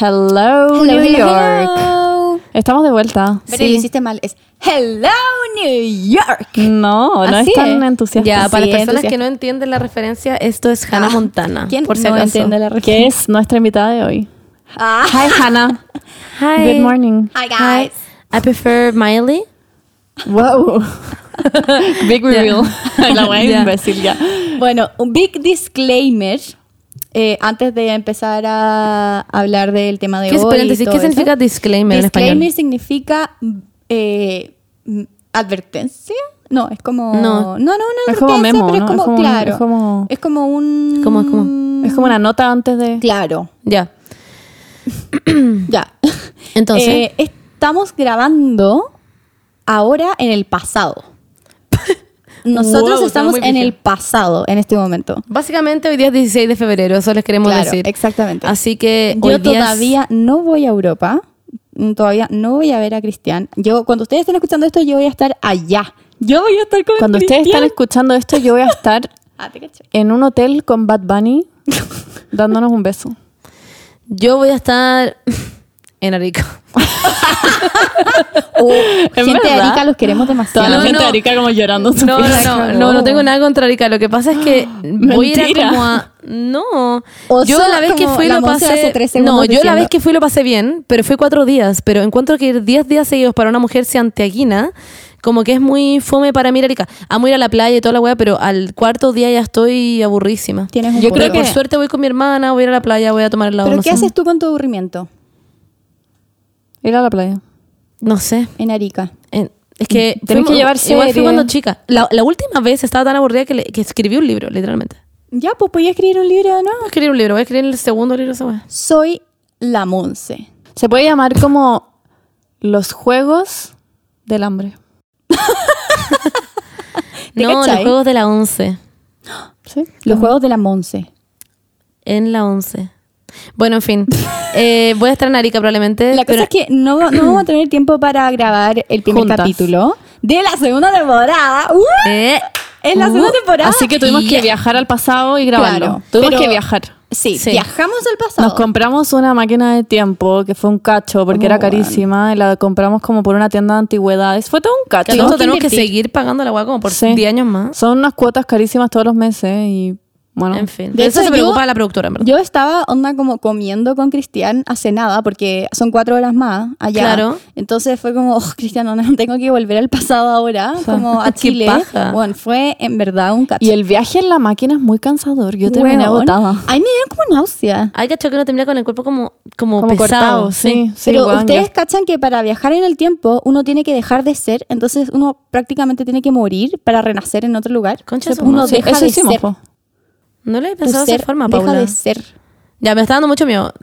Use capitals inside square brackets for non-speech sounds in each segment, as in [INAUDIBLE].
Hello, Hello, New hello, York. hello. Estamos de vuelta. Pero lo hiciste mal. Es Hello New York. No, no Así es tan es. entusiasta. Ya, para Sí, las personas entusiasta. que no entienden la referencia, esto es Hannah Ah, Montana. ¿Quién por si no acaso. entiende la Que referencia? es nuestra invitada de hoy. Ah. Hi, Hannah. [LAUGHS] Hi. Good morning. Hi guys. I prefer Miley. Wow. [LAUGHS] Big reveal. [LAUGHS] La wea Ya. imbécil ya. Bueno, un big disclaimer eh, antes de empezar a hablar del tema de ¿Qué, es, hoy. y paréntesis, todo ¿qué eso. significa disclaimer, Disclaimer en español? significa eh, advertencia. No, es como. No. no, no, una Es como advertencia, memo, pero ¿no? es como, Es como un- claro. es como- es como un. ¿Cómo es como? Es como una nota antes de. Claro, Ya. [COUGHS] ya. [COUGHS] Entonces, Eh, estamos grabando ahora en el pasado. [LAUGHS] Nosotros Wow, estamos en el pasado en este momento. básicamente hoy día es 16 de febrero, eso les queremos Claro, decir. exactamente. Así que Yo es- todavía no voy a Europa. mm, Todavía no voy a ver a Cristian. Yo, cuando ustedes estén escuchando esto, yo voy a estar allá. Yo voy a estar con Cuando ustedes están escuchando esto, yo voy a estar [LAUGHS] Ah, en un hotel con Bad Bunny [LAUGHS] dándonos un beso. yo voy a estar en Arica. [LAUGHS] Oh, [LAUGHS] ¿En gente de? Arica los queremos demasiado. Toda la No, gente no. de Arica como llorando. No, no, no, no, no tengo nada contra Arica. Lo que pasa es que [GASPS] voy a ir Mentira. a como a. No. Oso, yo la vez que fui la lo pasé. hace tres segundos no, yo la diciendo. vez que fui lo pasé bien, pero fue cuatro días. Pero encuentro que ir diez días seguidos para una mujer santiaguina, como que es muy fome para mí ir a Arica. Amo ir a la playa y toda la weá, pero al cuarto día ya estoy aburrísima. Tienes un Yo creo Pero por que- suerte voy con mi hermana, voy a ir a la playa, voy a tomar el lado. ¿Pero no qué sé. haces tú con tu aburrimiento Ir a la playa. No sé. en Arica? En- Es que Tenés que llevar igual fui cuando chica. La, la última vez estaba tan aburrida que, le- que escribí un libro, literalmente. Ya, pues voy a escribir un libro, ¿no? Voy a escribir un libro, voy a escribir el segundo libro weá. Soy la Monse. Se puede llamar como los juegos del hambre. [LAUGHS] ¿Te No, los juegos de la 11. [GASPS] ¿Sí? Los juegos de la Monse. En la 11. Bueno, en fin. [LAUGHS] Eh, voy a estar en Arica probablemente. La cosa pero- es que no, no [CLEARS THROAT] vamos a tener tiempo para grabar el primer Juntas. capítulo de la segunda temporada. ¡Uh! Eh, En la segunda Uh, temporada. Así que tuvimos que Yeah. viajar al pasado y grabarlo. Claro, tuvimos pero- que viajar. Sí, Sí. viajamos al pasado. Nos compramos una máquina de tiempo que fue un cacho porque Oh, era carísima y la compramos como por una tienda de antigüedades. Fue todo un cacho. que que tenemos que seguir pagando la weá como por Sí. 10 años más. Son unas cuotas carísimas todos los meses y bueno. En fin. De De eso hecho, se preocupa yo- la productora, en verdad. Yo estaba onda como comiendo con Cristian hace nada, porque son cuatro horas más allá. Claro. Entonces fue como, oh, Cristian, no, no, tengo que volver al pasado ahora, [LAUGHS] como a Chile. paja. Bueno, fue en verdad un cacho. Y el viaje en la máquina es muy cansador. Yo terminé Weón, agotada. A mí me dieron como náusea. Hay cacho que uno termina con el cuerpo como, como, Como pesado. cortado, sí. sí Pero ustedes ya. cachan que para viajar en el tiempo uno tiene que dejar de ser, entonces uno prácticamente tiene que morir para renacer en otro lugar. Concha uno. Sí, deja eso de hicimos, ser. po. No lo he Tu pensado de esa forma, deja Paula. de ser. Ya, me está dando mucho miedo. [LAUGHS]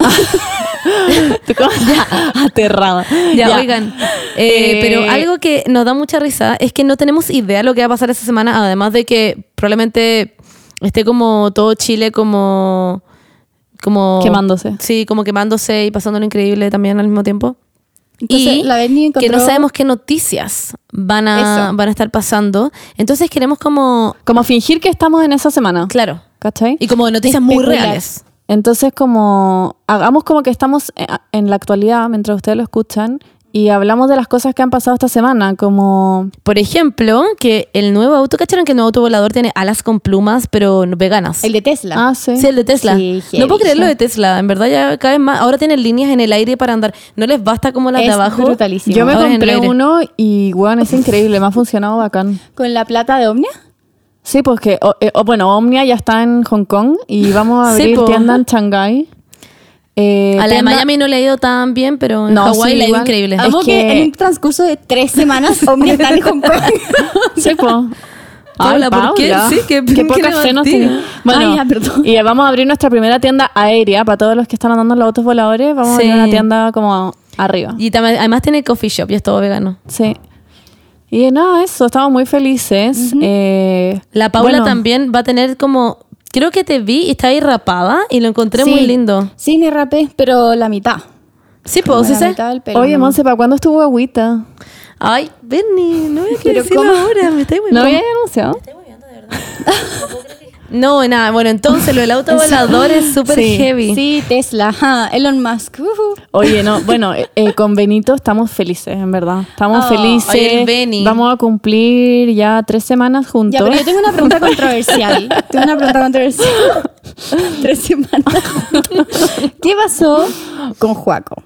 Ya, aterrada. Ya, oigan. eh, Eh, pero algo que nos da mucha risa es que no tenemos idea lo que va a pasar esta semana, además de que probablemente esté como todo Chile como... como Quemándose. Sí, como quemándose y pasándolo increíble también al mismo tiempo. Entonces, y la que no sabemos qué noticias van a, Eso. van a estar pasando. Entonces queremos como... Como fingir que estamos en esa semana. Claro. ¿Cachai? Y como noticias muy reales. Entonces, como hagamos como que estamos eh, en la actualidad mientras ustedes lo escuchan y hablamos de las cosas que han pasado esta semana, como Por ejemplo, que el nuevo auto, ¿cacharon que el nuevo auto volador tiene alas con plumas, pero veganas? El de Tesla. ah, sí. Sí, el de Tesla. Sí, no puedo creer lo de Tesla. En verdad ya cada vez más. Ahora tienen líneas en el aire para andar. No les basta como las de Es abajo. brutalísimo. Yo me Ahora compré uno y bueno, es increíble, me ha funcionado bacán. Con la plata de Omnia. Sí, pues que, o- eh, o- bueno, Omnia ya está en Hong Kong y vamos a Sí, abrir po. tienda en Shanghái. Eh, A la de tienda- Miami no le ha ido tan bien, pero en No, Hawái sí, le ha ido igual. increíble. Ah, Es que... que- en un transcurso de tres semanas [LAUGHS] Omnia está en Hong Kong. Sí, pues. [LAUGHS] Paula, ¿por qué? Sí, qué- qué poca fe nos tiene. Bueno, Ay, ya, perdón. y vamos a abrir nuestra primera tienda aérea para todos los que están andando en los autos voladores. Vamos Sí. a abrir una tienda como arriba. Y además tiene coffee shop y es todo vegano. Sí. Y nada, eso, estamos muy felices. Eh, La Paula bueno, también va a tener como. Creo que te vi y está ahí rapada y lo encontré muy lindo. Sí, me rapé, pero la mitad. Sí, pues, sí. Oye. Monse, ¿para cuándo estuvo agüita? Ay, Bernie, no voy a [LAUGHS] decirlo ¿cómo? ahora. Me estoy muy ¿No había anunciado? [LAUGHS] No, nada. Bueno, entonces lo del auto [LAUGHS] volador es súper Sí. heavy. Sí, Tesla, ajá, Elon Musk. ujú. Oye, no, [LAUGHS] bueno, eh, eh, con Benito estamos felices, en verdad. Estamos Oh, felices. oye, el Beni. Vamos a cumplir ya tres semanas juntos. Ya, pero yo tengo una pregunta [LAUGHS] controversial. tengo una pregunta controversial. Tres semanas. ¿Qué pasó con Juaco?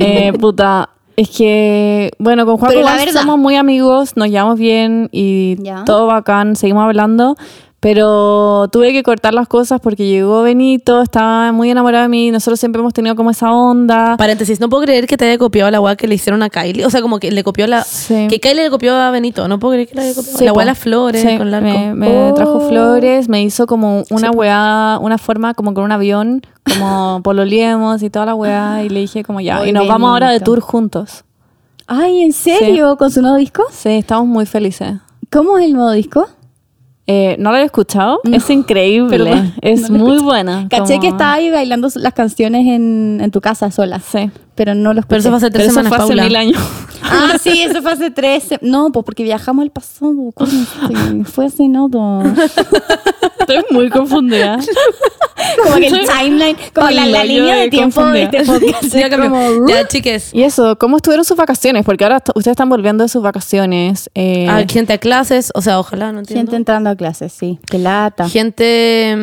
Eh, puta, es que, bueno, con Juan somos muy amigos, nos llevamos bien y Ya. todo bacán, seguimos hablando. Pero tuve que cortar las cosas porque llegó Benito, estaba muy enamorado de mí. Nosotros siempre hemos tenido como esa onda. Paréntesis, no puedo creer que te haya copiado la weá que le hicieron a Kylie. O sea, como que le copió la. Sí. Que Kylie le copió a Benito. No puedo creer que le haya copiado. Sí, la weá de las flores Sí, con el arco. Me, me Oh. trajo flores, me hizo como una weá, una forma como con un avión, como [LAUGHS] pololiemos y toda la weá. Y le dije como ya. Y nos vamos ahora de tour juntos. Ay, ¿en serio? ¿Con su nuevo disco? Sí, estamos muy felices. ¿Cómo es el nuevo disco? Eh, ¿No lo he escuchado? No, es increíble. no- [LAUGHS] es no muy buena. Caché como- que estaba ahí bailando las canciones en, en tu casa sola, Sí. pero no lo escuché. Pero eso fue hace tres Pero eso semanas, fue hace Paula. mil años. Ah, sí, eso fue hace tres... No, pues porque viajamos al pasado. Fue hace nada. [LAUGHS] Estoy muy confundida. [LAUGHS] Como que el timeline, como la, línea de tiempo de este podcast. Ya como, Ya, chiques. y eso, ¿cómo estuvieron sus vacaciones? Porque ahora ustedes están volviendo de sus vacaciones. eh, Ah, gente a clases. O sea, ojalá, no entiendo. Gente entrando a clases, sí. Qué lata. Gente.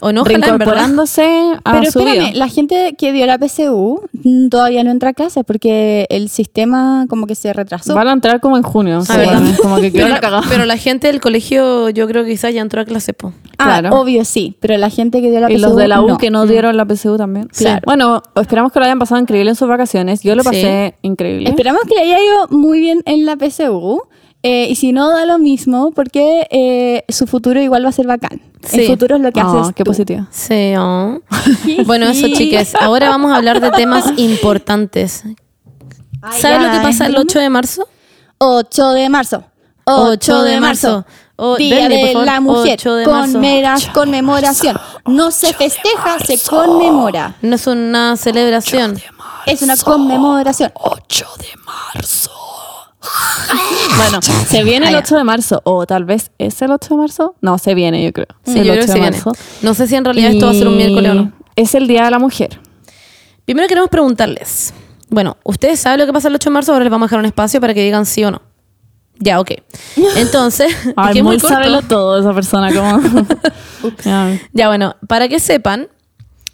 Mm, O no, ojalá, reincorporándose a Pero su espérame, vida. la gente que dio la PSU mm, todavía no entra a clases porque el sistema como que se retrasó. Van a entrar como en junio. Ah, sí, como que [LAUGHS] Pero, la pero la gente del colegio, yo creo que quizás ya entró a clase, po. Ah, claro. obvio sí, pero la gente que dio la Y PSU los de la U no. que no dieron la PSU también. Claro. Bueno, esperamos que lo hayan pasado increíble en sus vacaciones. Yo lo Sí. pasé increíble. Esperamos que le haya ido muy bien en la PSU. Eh, y si no, da lo mismo porque eh, su futuro igual va a ser bacán. Sí. El futuro es lo que Ah, haces qué tú. positivo. Sí, oh. Bueno, eso, chiques. Ahora vamos a hablar de temas [LAUGHS] importantes. Ay, ¿Sabes lo que pasa el ¿es 8 de marzo? 8 de marzo. 8 de marzo. Oh, Día de la mujer. 8 de marzo. Conmera- conmemoración. No se festeja, se conmemora. No es una celebración. Es una conmemoración. 8 de marzo. Bueno, se viene el Ah, ya. 8 de marzo. O tal vez es el 8 de marzo. No, se viene, yo creo. Sí, el yo 8 creo que de se viene. marzo. No sé si en realidad esto va a ser un miércoles o no. Es el Día de la Mujer. Primero queremos preguntarles. Bueno, ¿ustedes saben lo que pasa el 8 de marzo? Ahora les vamos a dejar un espacio para que digan sí o no. Ya, ok. [LAUGHS] Entonces, es Ay, [LAUGHS] que es muy muy corto. todo esa persona. Como... [LAUGHS] Ya, bueno, para que sepan,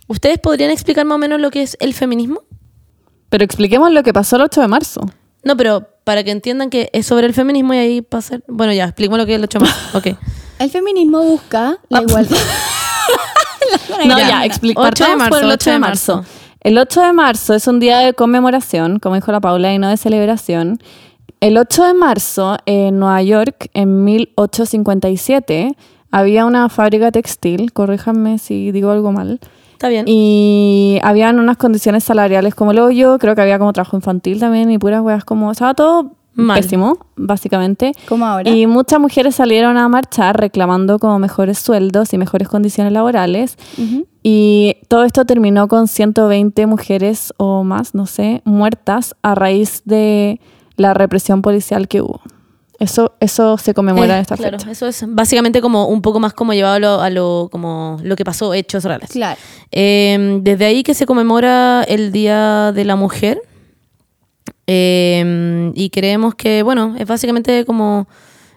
¿ustedes podrían explicar más o menos lo que es el feminismo? Pero expliquemos lo que pasó el 8 de marzo. No, pero para que entiendan que es sobre el feminismo y ahí pasa... Bueno, ya, expliquemos lo que es el 8 de marzo. Ok. El feminismo busca la igualdad. [LAUGHS] No, Ya. ya, explica. 8 de marzo, por el 8 de 8 de marzo. marzo. El 8 de marzo es un día de conmemoración, como dijo la Paula, y no de celebración. El 8 de marzo, en Nueva York, en 1857, había una fábrica textil, corríjanme si digo algo mal, Está bien. y habían unas condiciones salariales como el hoyo, creo que había como trabajo infantil también y puras weas como... Estaba todo Mal. pésimo, básicamente. Como ahora. Y muchas mujeres salieron a marchar reclamando como mejores sueldos y mejores condiciones laborales. Y todo esto terminó con 120 mujeres o más, no sé, muertas a raíz de la represión policial que hubo. Eso, eso se conmemora Eh, en esta claro, fecha. eso es básicamente como un poco más como llevado a lo, a lo- como lo que pasó, hechos reales. Claro. Eh, desde ahí que se conmemora el Día de la Mujer. Eh, y creemos que, bueno, es básicamente como.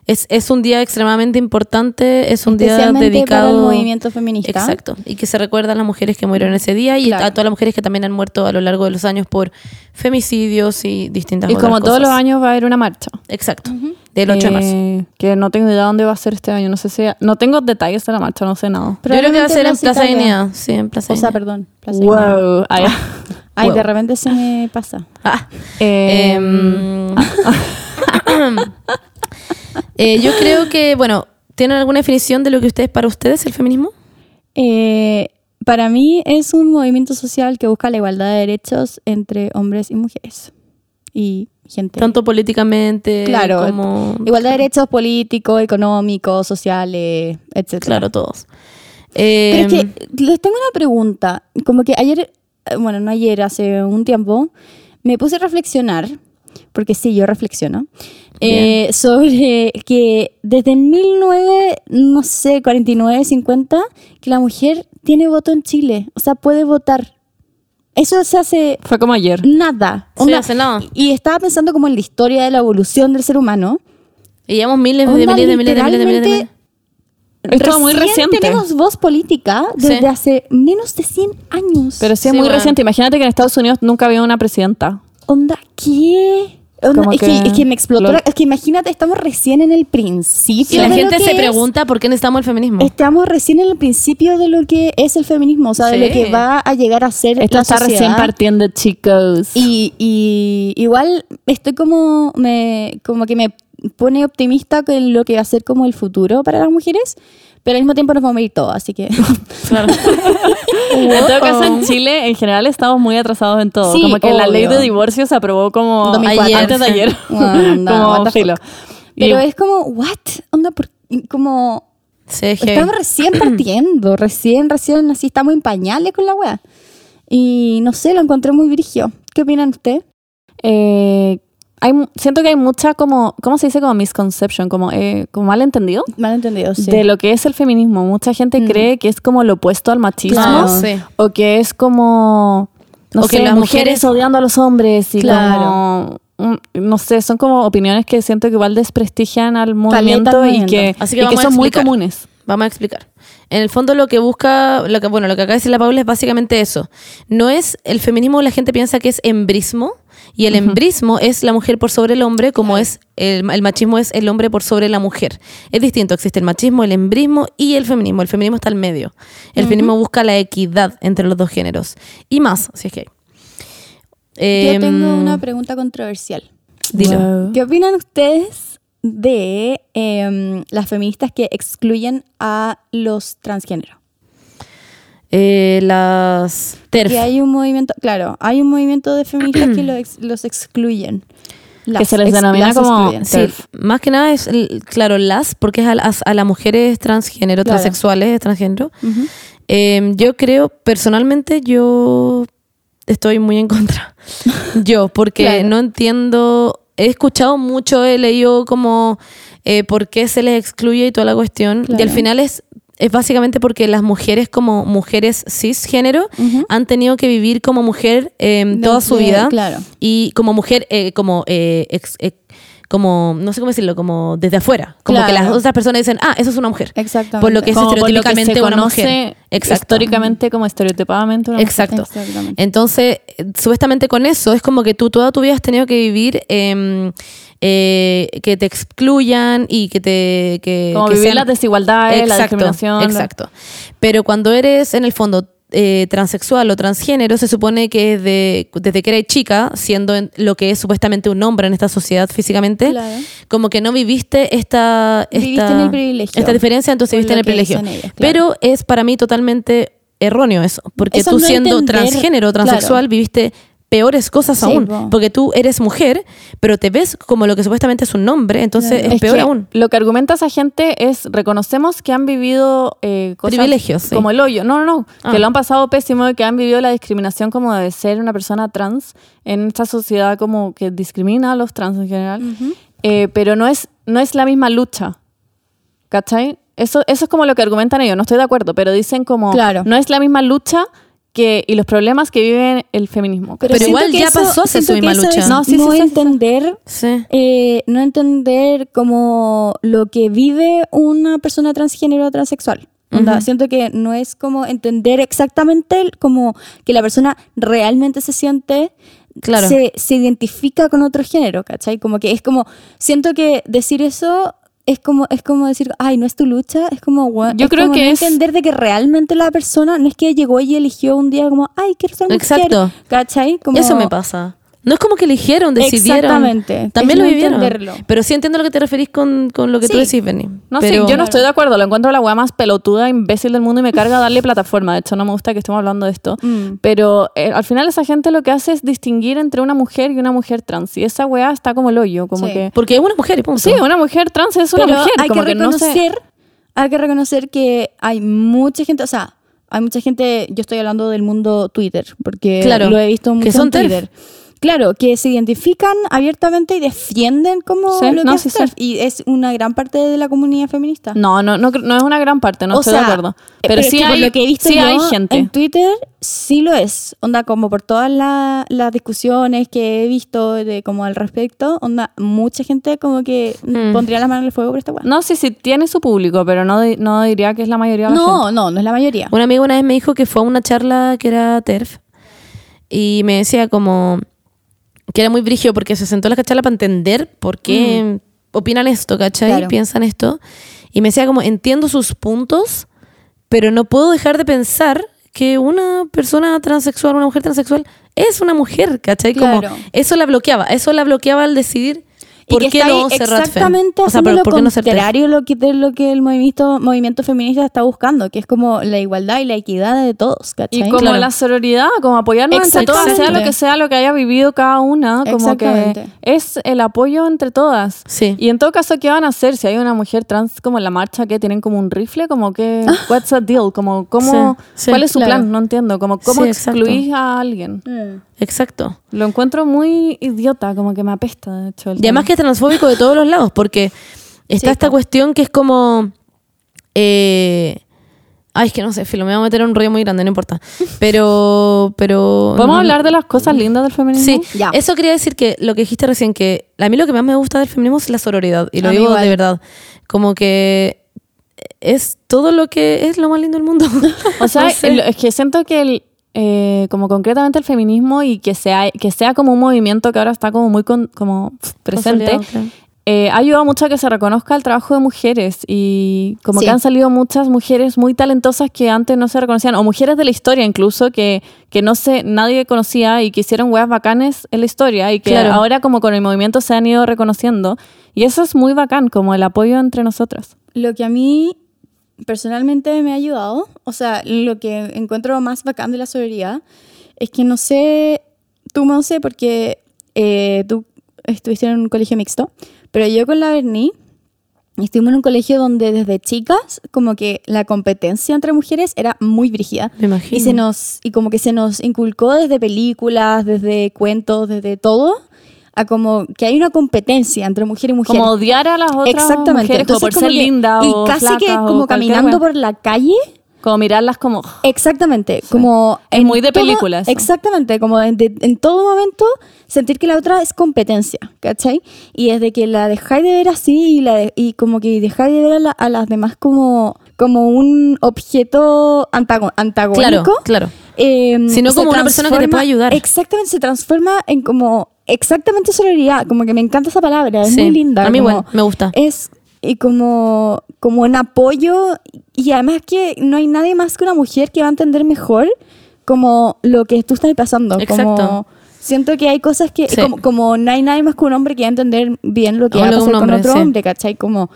Es, es un día extremadamente importante, es un día dedicado. el movimiento feminista. Exacto. Y que se recuerdan las mujeres que murieron ese día y Claro. a todas las mujeres que también han muerto a lo largo de los años por femicidios y distintas Y otras como todos los cosas. años va a haber una marcha. Exacto. Del 8 de marzo. Eh, Que no tengo idea dónde va a ser este año. No sé si... No tengo detalles de la marcha, no sé nada. Yo creo que va a ser en Plaza. Dignidad. Sí, en Plaza O sea, perdón. Plaza. Wow. Ay, Ay, Wow. de repente se me pasa. [LAUGHS] Ah. eh, Em, [LAUGHS] eh, yo creo que, bueno, ¿tienen alguna definición de lo que ustedes, para ustedes, el feminismo? Eh, para mí es un movimiento social que busca la igualdad de derechos entre hombres y mujeres. Y gente. Tanto políticamente Claro, como... Igualdad de derechos políticos, económicos, sociales, etc. Claro, todos. Pero es Em, que les tengo una pregunta. Como que ayer, eh, bueno, no ayer, hace un tiempo, me puse a reflexionar, porque sí, yo reflexiono. Eh, sobre que desde 1900, no sé, 49, 50, que la mujer tiene voto en Chile. O sea, puede votar. Eso se hace Fue como ayer. nada. Sí, hace nada. Y estaba pensando como en la historia de la evolución del ser humano. Y llevamos miles de Onda, miles de miles de miles de miles de miles. literalmente, Es muy reciente. tenemos voz política desde Sí. hace menos de 100 años. Pero sí es Sí, muy bueno. reciente. Imagínate que en Estados Unidos nunca había una presidenta. Onda, ¿qué? Como es, que, que es que me explotó. lo- la- es que imagínate, estamos recién en el principio. Y la de lo gente que se es- pregunta por qué necesitamos el feminismo. Estamos recién en el principio de lo que es el feminismo, o sea, de Sí. lo que va a llegar a ser Esto la está sociedad. recién partiendo, chicos. Y, y igual estoy como me como que me pone optimista con lo que va a ser como el futuro para las mujeres, pero al mismo tiempo nos vamos a ir todos, así que [LAUGHS] Claro. [LAUGHS] En todo caso, en Chile, en general, estamos muy atrasados en todo. Sí, como que la ley de divorcio se aprobó como 2004. Ayer, antes de ayer. [LAUGHS] Como filo. fuck. Y- pero es como what? Onda por- como Sí, estamos recién [CLEARS THROAT] partiendo, recién recién así estamos en pañales con la wea. Y no sé, lo encontré muy virigio. ¿Qué opinan ustedes? eh, hay, siento que hay mucha como, ¿cómo se dice? Como misconception, como, eh, como malentendido Mal entendido, sí. de lo que es el feminismo. Mucha gente Mm. cree que es como lo opuesto al machismo. Claro, sí. O que es como, no O que sé, las mujeres mujeres- odiando a los hombres y Claro. como, no sé, son como opiniones que siento que igual desprestigian al movimiento y movimiento. que, Así que y que son muy comunes. Vamos a explicar. En el fondo lo que busca, lo que, bueno, lo que acaba de decir la Paula es básicamente eso. No es el feminismo, la gente piensa que es embrismo, y el embrismo es la mujer por sobre el hombre, como es el, el machismo es el hombre por sobre la mujer. Es distinto, existe el machismo, el embrismo y el feminismo. El feminismo está al medio. El feminismo busca la equidad entre los dos géneros. Y más, si es que hay. Yo tengo Em, una pregunta controversial. Dilo. Wow. ¿Qué opinan ustedes de em, las feministas que excluyen a los transgéneros? Eh, las TERF. Que hay un movimiento, claro, hay un movimiento de feministas que ex- los excluyen. Que se les denomina las como- excluyen. Sí, más que nada es, claro, las, porque es a, las- a las mujeres transgénero, Claro. transexuales, transgénero. Eh, yo creo, personalmente, yo estoy muy en contra. [LAUGHS] yo, porque Claro. no entiendo, he escuchado mucho, he leído como eh, por qué se les excluye y toda la cuestión. Y al final es, es básicamente porque las mujeres como mujeres cisgénero han tenido que vivir como mujer eh, toda su vida. Claro. Y como mujer, eh, como, eh, ex- eh, como, no sé cómo decirlo, como desde afuera. Como que las otras personas dicen, ah, eso es una mujer. Exactamente. Por lo que es Como por lo que estereotípicamente se una mujer. Exacto. históricamente como estereotipadamente una mujer. Exacto. Entonces, supuestamente con eso es como que tú toda tu vida has tenido que vivir em, eh, que te excluyan y que te... Que, Como que vivir sean- las desigualdades, la discriminación. Exacto. Pero cuando eres, en el fondo, eh, transexual o transgénero, se supone que de- desde que eres chica, siendo en- lo que es supuestamente un hombre en esta sociedad físicamente, Claro. como que no viviste esta, esta, Viviste en el privilegio. esta diferencia, entonces viviste en el privilegio. dicen ellas, claro. Pero es para mí totalmente erróneo eso, porque Eso tú no siendo entender, transgénero, transexual, claro. viviste peores cosas Sí, aún, po. porque tú eres mujer, pero te ves como lo que supuestamente es un hombre, entonces Claro. es, peor que aún. Lo que argumenta esa gente es, reconocemos que han vivido eh, cosas Privilegios, sí. como el hoyo. No, no, no. Ah. Que lo han pasado pésimo y que han vivido la discriminación como de ser una persona trans en esta sociedad como que discrimina a los trans en general. Eh, pero no es, no es la misma lucha. ¿Cachai? Eso, eso es como lo que argumentan ellos. No estoy de acuerdo, pero dicen como Claro. no es la misma lucha que, y los problemas que vive el feminismo. Pero igual que ya pasó a ser siento su que misma eso lucha. No, sí, sí, no sí, sí. entender Sí. eh, no entender como lo que vive una persona transgénero o transexual. Onda, Siento que no es como entender exactamente el- como que la persona realmente se siente, Claro. se, se identifica con otro género, ¿cachai? Como que es como, siento que decir eso es como, es como decir, ay, no es tu lucha, es como, weón, Yo es creo como que no es- entender de que realmente la persona no es que llegó y eligió un día como, ay, quiero ser mujer, Exacto. ¿cachai? Como, Eso me pasa. No es como que eligieron, decidieron. Exactamente. También Es lo vivieron. entenderlo. Pero sí entiendo lo que te referís con, con lo que tú Sí. decís, Benny. No sé, yo no estoy de acuerdo. Lo encuentro la weá más pelotuda, imbécil del mundo y me carga darle [LAUGHS] plataforma. De hecho, no me gusta que estemos hablando de esto. Mm. Pero eh, al final esa gente lo que hace es distinguir entre una mujer y una mujer trans. Y esa weá está como el hoyo. Como Sí. que... Porque es una mujer y punto. Sí, una mujer trans es una Pero mujer. hay como que no sé- reconocer, hay que reconocer que hay mucha gente, o sea, hay mucha gente, yo estoy hablando del mundo Twitter, porque Claro, lo he visto mucho que son en TERF. Claro, que se identifican abiertamente y defienden como Sí, lo no, que sí, es sí. Y es una gran parte de la comunidad feminista. No, no, no, es una gran parte, no O estoy sea, de acuerdo. eh, Pero, es sí, hay, lo que he visto sí yo hay gente. en Twitter sí lo es. Onda, como por todas la- las discusiones que he visto de como al respecto, onda, mucha gente como que Mm. pondría la mano en el fuego por esta weá. No, sí, sí, tiene su público, pero no, no diría que es la mayoría de la gente. No, no, no es la mayoría. Un amigo una vez me dijo que fue a una charla que era TERF y me decía como que era muy brigio porque se sentó a la charla para entender por qué opinan esto, ¿cachai? Claro. Piensan esto. Y me decía como, entiendo sus puntos, pero no puedo dejar de pensar que una persona transexual, una mujer transexual, es una mujer, ¿cachai? Como Claro. eso la bloqueaba, eso la bloqueaba al decidir por qué no exactamente O sea, haciendo ¿por- lo por qué no contrario lo que, de lo que el movimiento, movimiento feminista está buscando, que es como la igualdad y la equidad de todos, ¿cachai? Y como Claro. la sororidad, como apoyarnos entre todas, sea lo que sea lo que haya vivido cada una, como que Exactamente. es el apoyo entre todas. Sí. Y en todo caso, ¿qué van a hacer si hay una mujer trans como en la marcha que tienen como un rifle? Como que, [LAUGHS] what's the deal? Como, ¿cómo, Sí, sí, ¿Cuál es su claro. plan? No entiendo. Como, ¿Cómo excluís a alguien? Mm. Exacto. Lo encuentro muy idiota, como que me apesta, de hecho. Y además que es transfóbico de todos los lados, porque está Sí, esta cuestión que es como... eh, ay, es que no sé, filo, me voy a meter en un rollo muy grande, no importa. Pero... pero ¿Podemos no- hablar de las cosas lindas del feminismo? Sí, Ya. eso quería decir que lo que dijiste recién, que a mí lo que más me gusta del feminismo es la sororidad, y lo A digo igual. de verdad. Como que es todo lo que es lo más lindo del mundo. O sea, [LAUGHS] No sé. el- es que siento que el, eh, como concretamente el feminismo y que sea, que sea como un movimiento que ahora está como muy con- como presente, eh, ha ayudado mucho a que se reconozca el trabajo de mujeres y como Sí. que han salido muchas mujeres muy talentosas que antes no se reconocían, o mujeres de la historia incluso que, que no sé, nadie conocía y que hicieron weas bacanes en la historia y que Claro. ahora como con el movimiento se han ido reconociendo. Y eso es muy bacán, como el apoyo entre nosotras. Lo que a mí personalmente me ha ayudado, o sea, lo que encuentro más bacán de la sororidad, es que no sé, tú no sé porque eh, tú estuviste en un colegio mixto, pero yo con la Berni estuvimos en un colegio donde desde chicas como que la competencia entre mujeres era muy brígida. Me imagino. Y se nos y como que se nos inculcó desde películas, desde cuentos, desde todo, a como que hay una competencia entre mujer y mujer. Como odiar a las otras Exactamente. mujeres como por Entonces, ser como que- linda y o casi que flacas o como caminando wea. por la calle. Como mirarlas como... Exactamente, como Es en muy de todo- película eso. Exactamente, como en, de- en todo momento sentir que la otra es competencia, ¿cachai? Y desde que la dejáis de ver así y, la de- y como que dejáis de ver a, la- a las demás como, como un objeto antago- antagónico. Claro, claro. eh, Sino como una persona que te puede ayudar. Exactamente, se transforma en como exactamente sororidad, como que me encanta esa palabra, es Sí, muy linda. a mí como- igual, me gusta. Es y como, como un apoyo y además que no hay nadie más que una mujer que va a entender mejor como lo que tú estás pasando. Exacto. Como, siento que hay cosas que, Sí. como, como no hay nadie más que un hombre que va a entender bien lo que va a pasar con hombre, otro sí. hombre, ¿cachai? Como,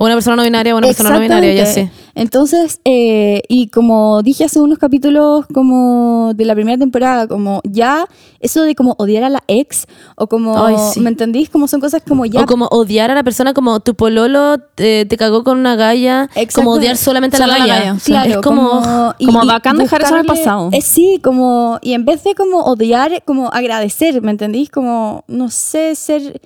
O una persona no binaria o una persona no binaria, ya sé. Entonces, eh, y como dije hace unos capítulos como de la primera temporada, como ya eso de como odiar a la ex o como, Ay, sí. ¿me entendís? Como son cosas como ya... O como odiar a la persona como tu pololo eh, te cagó con una galla, como Exacto. odiar solamente a la galla. galla, O sea, Claro, es como, como [LAUGHS] bacán dejar eso en el pasado. eh, sí, como, y en vez de como odiar, como agradecer, ¿me entendís? Como, no sé, ser,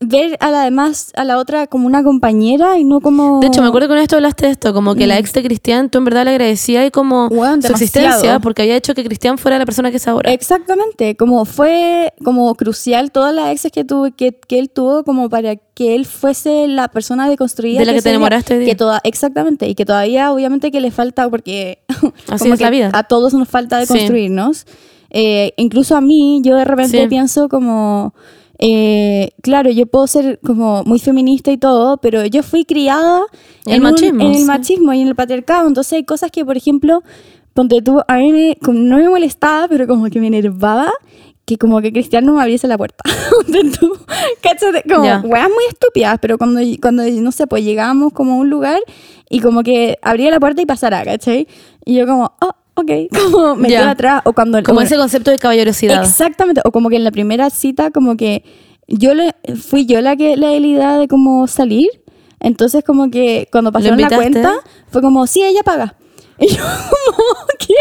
ver a la demás, a la otra como una compañera y no como... De hecho, me acuerdo que con esto hablaste de esto, como que la ex de Cristian, tú en verdad le agradecías y como Mm. Weón, su demasiado. existencia, porque había hecho que Cristian fuera la persona que es ahora. Exactamente, como fue como crucial todas las exes que tuve, que, que él tuvo como para que él fuese la persona deconstruida De la que te enamoraste que toda, exactamente, y que todavía obviamente que le falta porque Así como es la vida. a todos nos falta de Sí. construirnos. Eh, incluso a mí, yo de repente Sí. pienso como, eh, claro, yo puedo ser como muy feminista y todo, pero yo fui criada El en, un- machismo, en el machismo y en el patriarcado, entonces hay cosas que, por ejemplo, ponte tú, a mí me- como no me molestaba, pero como que me enervaba que como que Cristian no me abriese la puerta. [LAUGHS] Tú, cáchate, como Ya. weas muy estúpidas, pero cuando, cuando, no sé, pues llegábamos como a un lugar y como que abría la puerta y pasara, ¿cachai? Y yo como, oh, ok, [LAUGHS] como me quedo atrás, o cuando... Como o- ese concepto de caballerosidad. Exactamente, o como que en la primera cita como que yo le, fui yo la que la idea de cómo salir, entonces como que cuando pasaron la cuenta fue como, sí, ella paga. [LAUGHS] Y yo como que...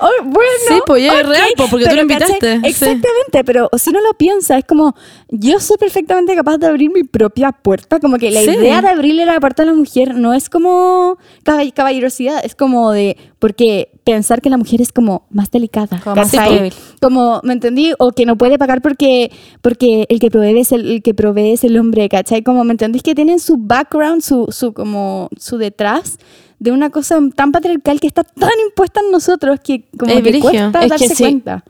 Oh, bueno, Sí, pues, ya es ok, real, pues, porque tú lo invitaste, ¿cachai? sí. Exactamente, pero si uno lo piensa, es como, yo soy perfectamente capaz de abrir mi propia puerta, como que la Sí. idea de abrirle la puerta a la mujer no es como caball- caballerosidad, es como de, porque pensar que la mujer es como más delicada, Como más débil. como, ¿me entendí? O que no puede pagar porque, porque el que provee es el, el que provee es el hombre, ¿cachai? Como, ¿me entendís? Que tienen su background, su, su, como, su detrás de una cosa tan patriarcal que está tan impuesta en nosotros que como Es que brigio. cuesta Es que darse sí. cuenta.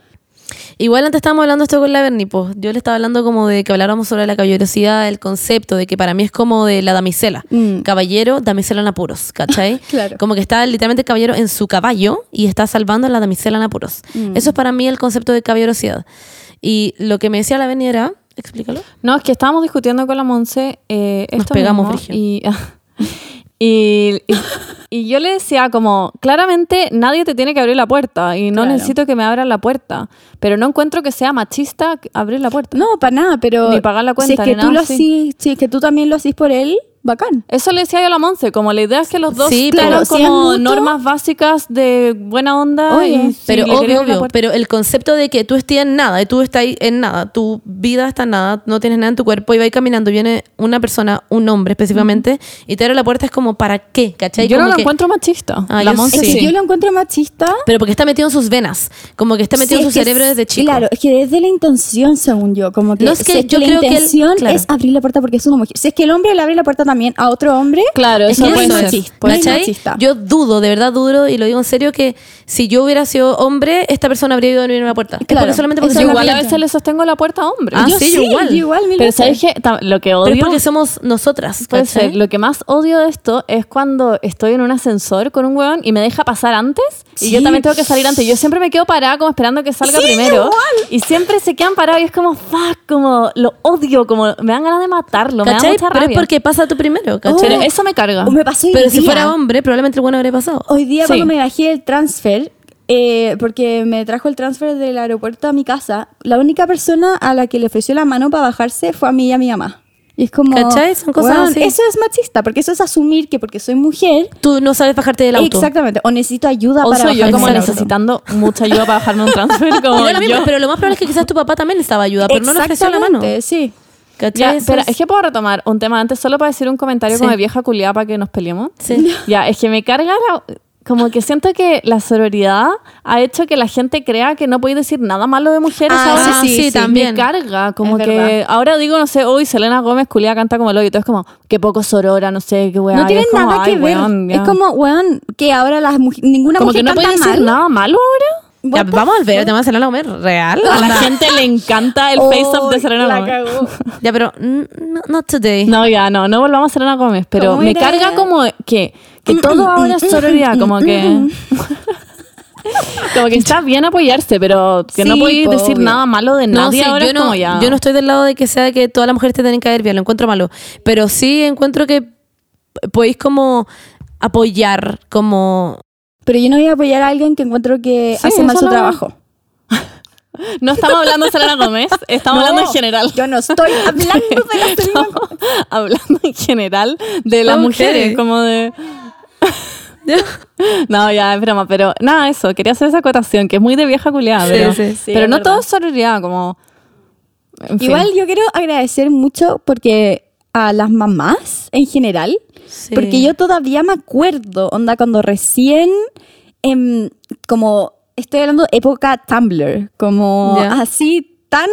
Igual antes estábamos hablando esto con la Berni, pues yo le estaba hablando como de que habláramos sobre la caballerosidad, el concepto de que para mí es como de la damisela. Mm. Caballero, damisela en apuros, ¿cachai? [LAUGHS] Claro. Como que está literalmente el caballero en su caballo y está salvando a la damisela en apuros. Mm. Eso es para mí el concepto de caballerosidad. Y lo que me decía la Berni era, explícalo. No, es que estábamos discutiendo con la Monse eh, Nos esto pegamos, mismo, y, [LAUGHS] y, y, y yo le decía como, claramente nadie te tiene que abrir la puerta y no Claro. necesito que me abran la puerta, pero no encuentro que sea machista abrir la puerta. No, para nada, pero Ni pagar la si es cuenta, que ni tú nada lo así. hacís, si es que tú también lo hacís por él, bacán. Eso le decía yo a la Monse, como la idea es que los dos Sí, pero si como mutuo- normas básicas de buena onda. Oye, y Pero obvio, obvio, pero el concepto de que tú estés en nada y tú estás en nada, tu vida está en nada, no tienes nada en tu cuerpo y vas caminando, viene una persona, un hombre específicamente, y te abre la puerta, es como, ¿para qué? ¿Cachai? yo no lo que- encuentro machista. Ah, la Monse Sí. yo lo encuentro machista. Pero porque está metido en sus venas, como que está metido Sí, en su cerebro es- desde chico. Claro, es que desde la intención, según yo, como que, No, es que la que intención claro. es abrir la puerta porque es una mujer. Si es que el hombre le abre la puerta también a otro hombre, Claro, es eso que no puede es ser. machista. No es machista. Yo dudo, de verdad dudo, y lo digo en serio, que si yo hubiera sido hombre, esta persona habría ido a abrirme la puerta. Es Claro, porque solamente porque la igual a veces le sostengo la puerta a hombres. Ah, yo sí, yo igual. yo igual Pero. ¿sabes qué? Ta- Lo que Pero odio... es porque somos nosotras, Puede ser. Lo que más odio de esto es cuando estoy en un ascensor con un huevón y me deja pasar antes y yo también tengo que salir antes. Yo siempre me quedo parada como esperando que salga Sí, primero y siempre se quedan parados y es como, fuck, como lo odio, como me dan ganas de matarlo, me da mucha Pero es rabia. porque pasa tú primero, Oh, ¿cachai? Pero eso me carga. O me pasó hoy Pero si fuera hombre, probablemente el bueno habría pasado. Hoy día Sí. cuando me bajé el transfer, eh, porque me trajo el transfer del aeropuerto a mi casa, la única persona a la que le ofreció la mano para bajarse fue a mí y a mi mamá. Y es como... ¿Cachai? Son cosas así. Eso es machista, porque eso es asumir que porque soy mujer... Tú no sabes bajarte del auto. Exactamente. O necesito ayuda o para soy yo como necesitando mucha ayuda para bajarme un transfer [LAUGHS] como da lo mismo, yo. pero lo más probable es que quizás tu papá también necesitaba ayuda, pero no le ofreció la mano. Sí. ¿Cachai? Ya, espera, es- es que puedo retomar un tema antes solo para decir un comentario Sí. como de vieja culiada para que nos peleemos. Sí. [LAUGHS] Ya, es que me carga la- como que siento que la sororidad ha hecho que la gente crea que no puede decir nada malo de mujeres Ah, ahora. sí, sí, sí, también. Me carga, como Es que verdad. ahora digo, no sé, hoy Selena Gómez culiada canta como el hoyo, y todo es como, qué poco sorora, no sé, qué weá. No y tiene es como, nada que ver. weón, es como, weón, que ahora las mujeres... Ninguna Como que mujer no puede decir mal. nada malo ahora. Ya, vamos a ver, te vas a hacer la comer real. A la gente le encanta el Oh, face-off de Selena la Gómez. cagó. [LAUGHS] Ya, pero no, not today. No, ya, no, no volvamos a Selena Gómez, pero ¿Cómo me era? carga como que, que todo ahora es sororidad, como que... [LAUGHS] como que está bien apoyarse, pero que no podéis po, decir obvio. nada malo de No, nadie sí, ahora yo, no, como ya... yo no estoy del lado de que sea que todas las mujeres te tienen que caer bien, lo encuentro malo. Pero sí encuentro que podéis como apoyar, como... Pero yo no voy a apoyar a alguien que encuentro que Sí, hace mal su no- trabajo. [LAUGHS] No estamos hablando de Selena Gómez, [LAUGHS] estamos No, hablando en general. Yo no estoy hablando de la Selena hablando en general de las mujeres, como de... [LAUGHS] No, ya, es broma, pero nada, eso, quería hacer esa acotación, que es muy de vieja culiada, Sí, pero, sí, sí, pero no verdad. todo es sororidad, como... en fin. Igual yo quiero agradecer mucho porque a las mamás en general, porque yo todavía me acuerdo, onda, cuando recién, em, como, estoy hablando de época Tumblr, como así tan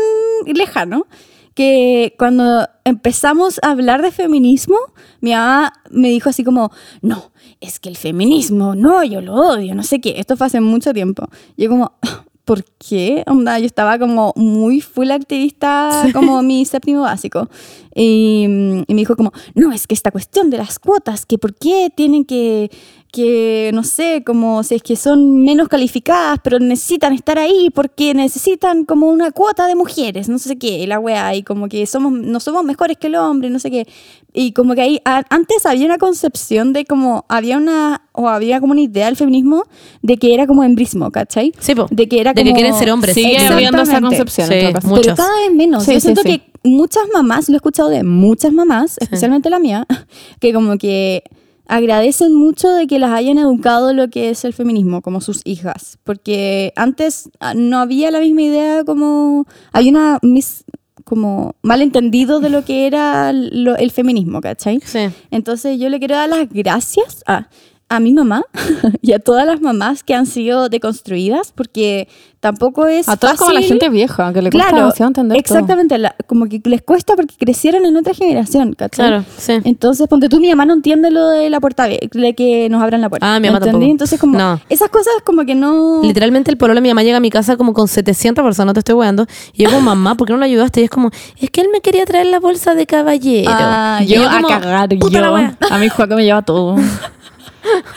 lejano, que cuando empezamos a hablar de feminismo, mi mamá me dijo así como, no, es que el feminismo, no, yo lo odio, no sé qué, esto fue hace mucho tiempo. Yo como, [LAUGHS] ¿por qué? Onda, yo estaba como muy full activista, como mi séptimo básico. Y, mm, y me dijo como, no, es que esta cuestión de las cuotas, que por qué tienen que, que, no sé, como si es que son menos calificadas, pero necesitan estar ahí porque necesitan como una cuota de mujeres, no sé qué, y la weá, y como que somos, no somos mejores que el hombre, no sé qué. Y como que ahí, a- antes había una concepción de como, había una, o había como una idea del feminismo de que era como embrismo, ¿cachai? Sí, po. De que era De que como- quieren ser hombres. Sigue habiendo esa concepción. Sí, en todo. Pero cada vez menos. Sí, Yo siento sí. que muchas mamás, lo he escuchado de muchas mamás, especialmente la mía, [LAUGHS] que como que agradecen mucho de que las hayan educado lo que es el feminismo, como sus hijas, porque antes ah, no había la misma idea como hay una mis como malentendido de lo que era lo- el feminismo, ¿cachai? Sí. Entonces yo le quiero dar las gracias a, a mi mamá [LAUGHS] y a todas las mamás que han sido deconstruidas, porque tampoco es A todas como a la fácil- gente vieja, que le cuesta demasiado entender todo. exactamente, la- como que les cuesta porque crecieron en otra generación, ¿cachai? Claro, sí. Entonces, ponte tú, mi mamá no entiende lo de la puerta, de que nos abran la puerta. Ah, mi mamá ¿entendí? tampoco. Entonces, como, No. esas cosas como que no... Literalmente el pololo de mi mamá llega a mi casa como con 700 personas, no te estoy weando. Y yo como, mamá, ¿por qué no lo ayudaste? Y es como, es que él me quería traer la bolsa de caballero. Ah, Yo, a como, cagar, "Puta la yo. wea". A mí Juaco me lleva todo. [LAUGHS]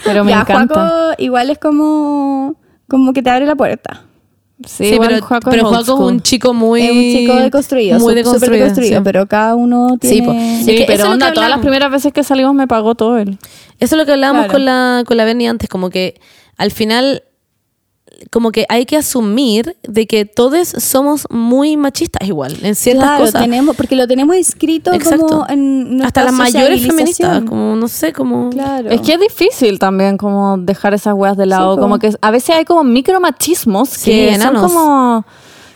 Pero me ya, encanta. Juaco igual es como, como que te abre la puerta. Sí, Sí, pero, Juaco pero Juaco es un chico muy... es un chico deconstruido, Muy deconstruido. deconstruido, sí. pero cada uno Sí, tiene... po. Sí, Es que eso es pero lo onda, que todas las primeras veces que salimos me pagó todo él. Eso es lo que hablábamos Claro. con la, con la Bernie antes, como que al final, como que hay que asumir de que todos somos muy machistas igual, en ciertas Claro, cosas. tenemos, porque lo tenemos escrito Exacto. como en Hasta las mayores feministas, como, no sé, como... Claro. Es que es difícil también como dejar esas weas de lado. como que a veces hay como micromachismos Sí, que enanos. son como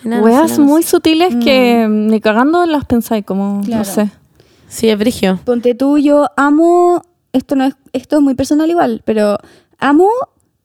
Enanos, weas enanos. muy sutiles que ni cagando las pensáis, como, Claro. no sé. Sí, es brigio. Ponte tú, yo amo, esto no es, esto es muy personal igual, pero amo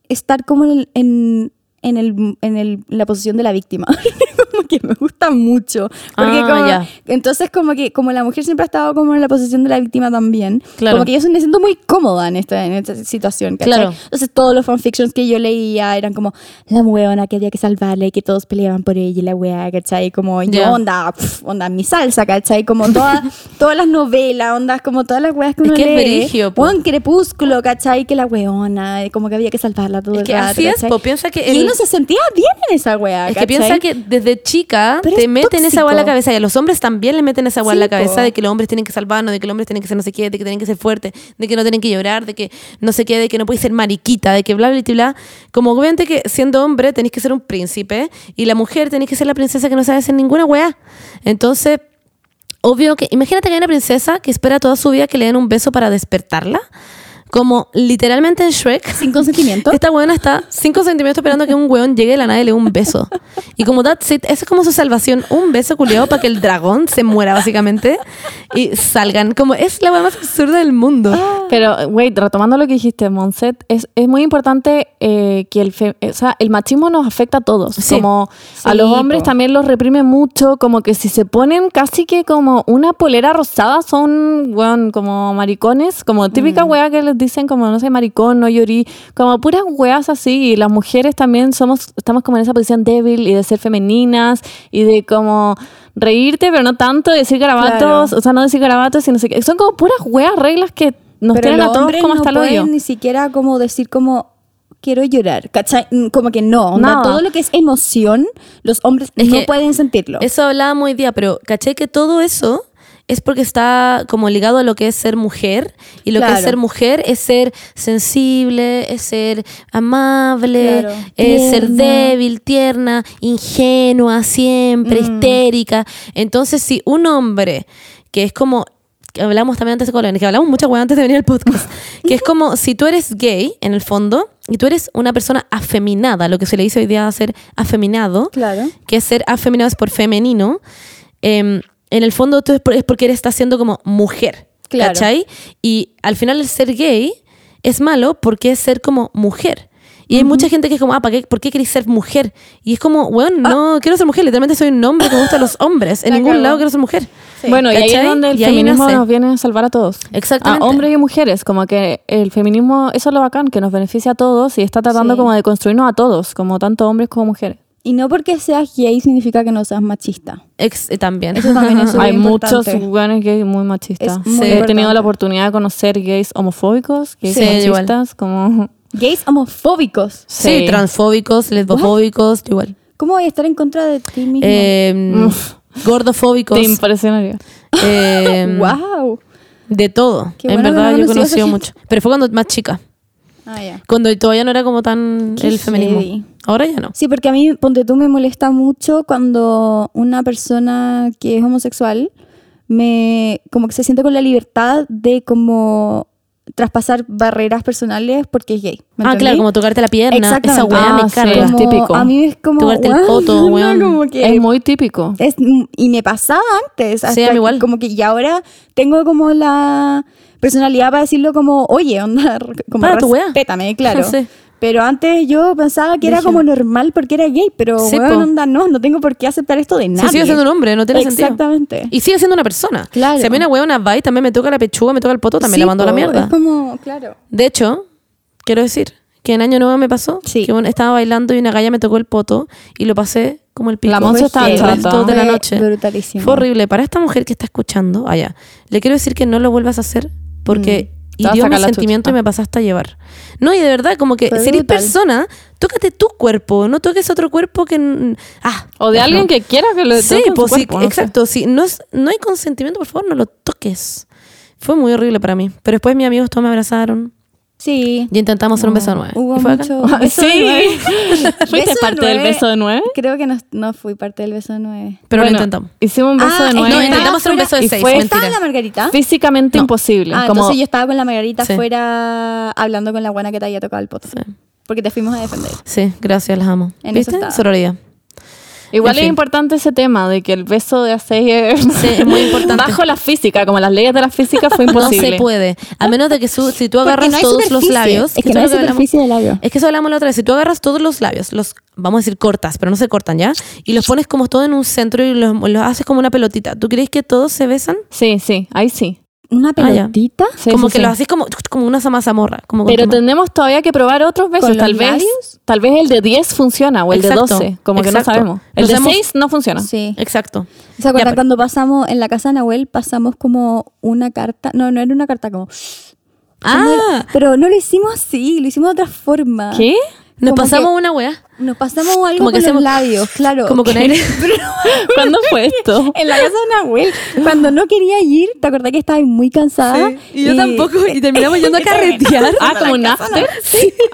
estar como en, en, en el, en el- la posición de la víctima. [LAUGHS] como que me gusta mucho. Porque Ah, como- ya. entonces como que como la mujer siempre ha estado como en la posición de la víctima también, Claro. como que yo me siento muy cómoda en esta, en esta situación. ¿cachai? Claro. Entonces todos los fanfictions que yo leía eran como la huevona que había que salvarla y que todos peleaban por ella y la wea, ¿cachai? Como yo onda, pf, onda mi salsa, ¿cachai? Como todas [LAUGHS] todas las novelas, ondas, como todas las weas que Es uno que es lee. brigio, po. Crepúsculo, ¿cachai? Que la weona, como que había que salvarla todo Es el que rato, así es, ¿cachai? po, piensa que Y el- uno se sentía bien en esa wea, Es que piensa que desde chica Pero te meten esa agua en la cabeza y a los hombres también le meten esa agua en la cabeza de que los hombres tienen que salvarnos, de que los hombres tienen que ser no sé qué, de que tienen que ser fuertes, de que no tienen que llorar, de que no sé qué, de que no puedes ser mariquita, de que bla, bla, bla, bla. Como obviamente que siendo hombre tenés que ser un príncipe y la mujer tenés que ser la princesa que no sabe hacer ninguna weá. Entonces, obvio que, imagínate que hay una princesa que espera toda su vida que le den un beso para despertarla. Como literalmente en Shrek. sin consentimiento. Esta buena está 5 centímetros esperando que un weón llegue de la nada y le dé un beso. Y como that's it, eso es como su salvación. Un beso culiado para que el dragón se muera, básicamente. Y salgan. Como es la más absurda del mundo. Pero, wait, retomando lo que dijiste, Monset, es, es muy importante eh, que el, fe- o sea, el machismo nos afecta a todos. Sí. Como a Sí, los hombres po. también los reprime mucho, como que si se ponen casi que como una polera rosada son, weón, como maricones, como típica Mm. wea que les dicen como, no sé, maricón, no llorí, como puras weas así. Y las mujeres también somos, estamos como en esa posición débil y de ser femeninas y de como reírte, pero no tanto, decir garabatos, Claro. o sea, no decir garabatos, sino que son como puras weas, reglas que nos Pero tienen a todos como no hasta el pueden odio. ni siquiera como decir como quiero llorar, ¿cachai? Mm, Como que no, onda, Nada. todo lo que es emoción, los hombres Es no que pueden sentirlo. Eso hablábamos hoy día, pero caché que todo eso es porque está como ligado a lo que es ser mujer. Y lo que es ser mujer es ser sensible, es ser amable, Claro. es ser débil, tierna, ingenua, siempre, Mm. histérica. Entonces, si un hombre que es como que hablamos también antes de Colón, que hablamos mucha hueá antes de venir al podcast, que es como si tú eres gay, en el fondo, y tú eres una persona afeminada, lo que se le dice hoy día ser afeminado, Claro. que ser afeminado es por femenino, em, en el fondo tú es, por- es porque eres estás siendo como mujer, Claro. ¿cachai? Y al final el ser gay es malo porque es ser como mujer. Y hay mucha gente que es como, ah, ¿para qué, ¿por qué querés ser mujer? Y es como, bueno, no quiero ser mujer, literalmente soy un hombre que me gustan los [LAUGHS] hombres. En ningún lado quiero ser mujer. Bueno, y ahí es donde el Y feminismo nos viene a salvar a todos. Exactamente. A hombres y mujeres, como que el feminismo, eso es lo bacán, que nos beneficia a todos y está tratando Sí. como de construirnos a todos, como tanto hombres como mujeres. Y no porque seas gay significa que no seas machista. Ex- eh, también. Eso también es [LAUGHS] Hay muchos importante. gays muy machistas. He tenido la oportunidad de conocer gays homofóbicos, gays Sí, igual. machistas, como... [LAUGHS] Gays homofóbicos. Sí, Sí. transfóbicos, lesbofóbicos, igual. ¿Cómo voy a estar en contra de ti mismo? Em, gordofóbicos. Te impresionaría. em, [LAUGHS] wow. De todo. Qué en bueno verdad, yo he conocido mucho. Pero fue cuando más chica. Ah, ya. Cuando todavía no era como tan Qué el feminismo. heavy. Ahora ya no. Sí, porque a mí, ponte tú, me molesta mucho cuando una persona que es homosexual me como que se siente con la libertad de como traspasar barreras personales porque es gay. ¿me Ah, entendí? claro, como tocarte la pierna. Esa weá Ah, me sí. carga. Como- Como- A mí es como. Tocarte el poto, [LAUGHS] weón. Es muy típico. es- y me pasaba antes. Sí, hasta a mí igual. Como que y ahora tengo como la personalidad para decirlo como, oye, onda, [LAUGHS] como Para tu wea. respétame, claro. [LAUGHS] Sí. Pero antes yo pensaba que era como normal porque era gay, pero Sí, po. onda, no, no tengo por qué aceptar esto de nadie. Se sigue siendo un hombre, no tiene sentido. Exactamente. Y sigue siendo una persona. Claro. Si a mí una weona va y también me toca la pechuga, me toca el poto, también Sí, la mando a la po, mierda. Es como, claro. De hecho, quiero decir que en Año Nuevo me pasó Sí. que un- estaba bailando y una galla me tocó el poto y lo pasé como el pico. La Fue estaba el resto de la noche. brutalísimo. Fue horrible. Para esta mujer que está escuchando, allá, le quiero decir que no lo vuelvas a hacer porque A hirió mi sentimiento chucha. y me pasaste a llevar. No, y de verdad, como que si eres persona, tócate tu cuerpo, no toques otro cuerpo que... Ah, O de no. alguien que quiera que lo Sí, toque pues sí, cuerpo, no sé. exacto. Si no, es, no hay consentimiento, por favor, no lo toques. Fue muy horrible para mí. Pero después mis amigos todos me abrazaron Sí. y intentamos hacer un beso de nueve. Hubo mucho. beso de Sí. nueve. [LAUGHS] ¿Fuiste Beso de parte del beso de nueve? Creo que no, no fui parte del beso de nueve. Pero Bueno, lo intentamos. Hicimos un beso Ah, de nueve. No, intentamos hacer un beso de seis. fue- ¿Estaba la Margarita? Físicamente No. imposible. Ah, como, entonces yo estaba con la Margarita Sí. afuera hablando con la buena que te había tocado el poto. Sí. Porque te fuimos a defender. Sí, gracias, las amo. En eso ¿Viste? Sororidad. Igual En es fin. importante ese tema de que el beso de a seis es, Sí, es muy [LAUGHS] importante. bajo la física, como las leyes de la física fue [LAUGHS] No imposible. se puede. A menos de que su- si tú agarras no todos los labios. Es que eso no hay hablamos- superficie de labio. Es que eso hablamos la otra vez. Si tú agarras todos los labios, los, vamos a decir cortas, pero no se cortan ya, y los pones como todo en un centro y los, los haces como una pelotita. ¿Tú crees que todos se besan? Sí, sí, ahí sí. ¿Una Ah, pelotita? Sí, como sí, que sí. lo haces como, como una mazamorra. Como Pero tenemos todavía que probar otros besos. ¿Con Tal vez, labios? tal vez el de 10 funciona o el Exacto, de 12. Como que no sabemos. El Nos de hemos- 6 no funciona. Sí. Exacto. ¿Se acuerdan pero- cuando pasamos en la casa de Nahuel? Pasamos como una carta. No, no era una carta, como. Ah, Pero no lo hicimos así, lo hicimos de otra forma. ¿Qué? Nos como pasamos que- una wea. Nos pasamos algo Como que con hacemos- los labios, claro. Como con [LAUGHS] aire. [LAUGHS] ¿Cuándo fue esto? En la casa de Nahuel, cuando no quería ir, ¿te acordás que estaba muy cansada? Y yo tampoco, y terminamos yendo a carretear. Ah, como un after.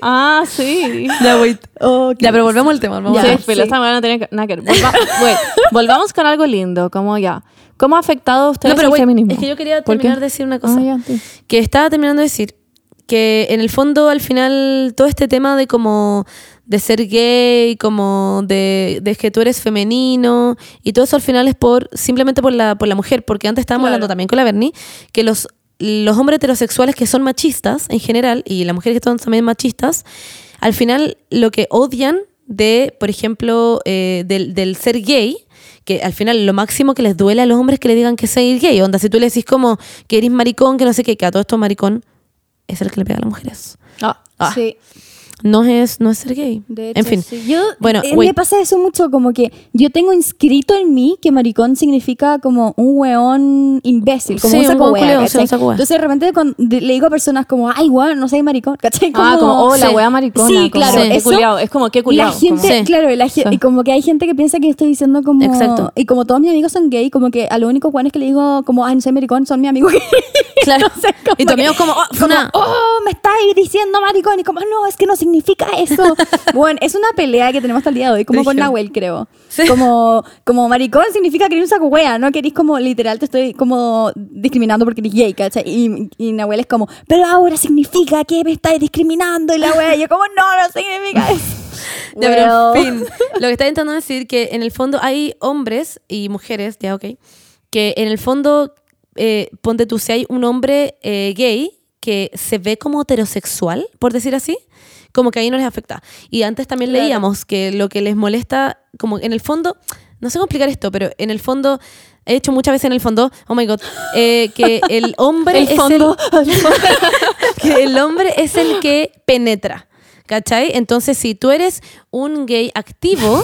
Ah, sí. Ya. Oh, qué Ya, pero volvemos al tema. Volvamos Ya. al Sí, esta no tenía nada que ver. Volva- [LAUGHS] wait, volvamos con algo lindo, como ya. ¿Cómo ha afectado a ustedes No, pero el wait, feminismo? es que yo quería terminar de decir una cosa. Ya, sí. que estaba terminando de decir que en el fondo al final todo este tema de como de ser gay, como de, de que tú eres femenino y todo eso al final es por simplemente por la, por la mujer, porque antes estábamos Claro. hablando también con la Bernie que los, los hombres heterosexuales que son machistas en general y las mujeres que son también machistas, al final lo que odian de, por ejemplo, eh, del, del ser gay, que al final lo máximo que les duele a los hombres es que le digan que soy gay. Onda, si tú le decís como que eres maricón, que no sé qué, que a todo esto maricón es el que le pega a las mujeres. Ah, Ah, Sí, No es, no es ser gay. de hecho, en fin. sí. Yo, Bueno, eh, me pasa eso mucho, como que yo tengo inscrito en mí que maricón significa como un weón imbécil, como Sí, un saco un saco wea. Entonces de repente cuando de- le digo a personas como, ay, weón, no soy maricón, ¿cachai? ah, como, oh, la wea maricona. Sí, como, claro, eso- culiao. Es como, qué culiao. La gente, Sí. claro, la y como que hay gente que piensa que estoy diciendo como... Exacto. Y como todos mis amigos son gay, como que a los únicos guanes que le digo como, ay, no soy maricón, son mis amigos gay. Claro. [LAUGHS] Entonces, como y tu amigo que- como, oh, como, oh, me estáis diciendo maricón. Y como, no, es que no significa eso. [LAUGHS] bueno, es una pelea que tenemos hasta el día de hoy, como con. Nahuel, creo. Sí. Como, como maricón significa que eres un saco wea, no querís como literal te estoy como discriminando porque eres gay, ¿cachai? Y, y Nahuel es como, pero ahora significa que me estáis discriminando. Y la wea, y yo como, no, no significa eso. [LAUGHS] Ya, pero Well. en fin, lo que está intentando decir que en el fondo hay hombres y mujeres, ya ok, que en el fondo, eh, ponte tú, si hay un hombre eh, gay que se ve como heterosexual, por decir así, como que ahí no les afecta. Y antes también Claro. leíamos que lo que les molesta, como en el fondo, no sé cómo explicar esto, pero en el fondo, he hecho muchas veces en el fondo, oh my god, eh, que [LAUGHS] el hombre El es fondo. [LAUGHS] que el hombre es el que penetra. ¿Cachai? Entonces, si tú eres un gay activo,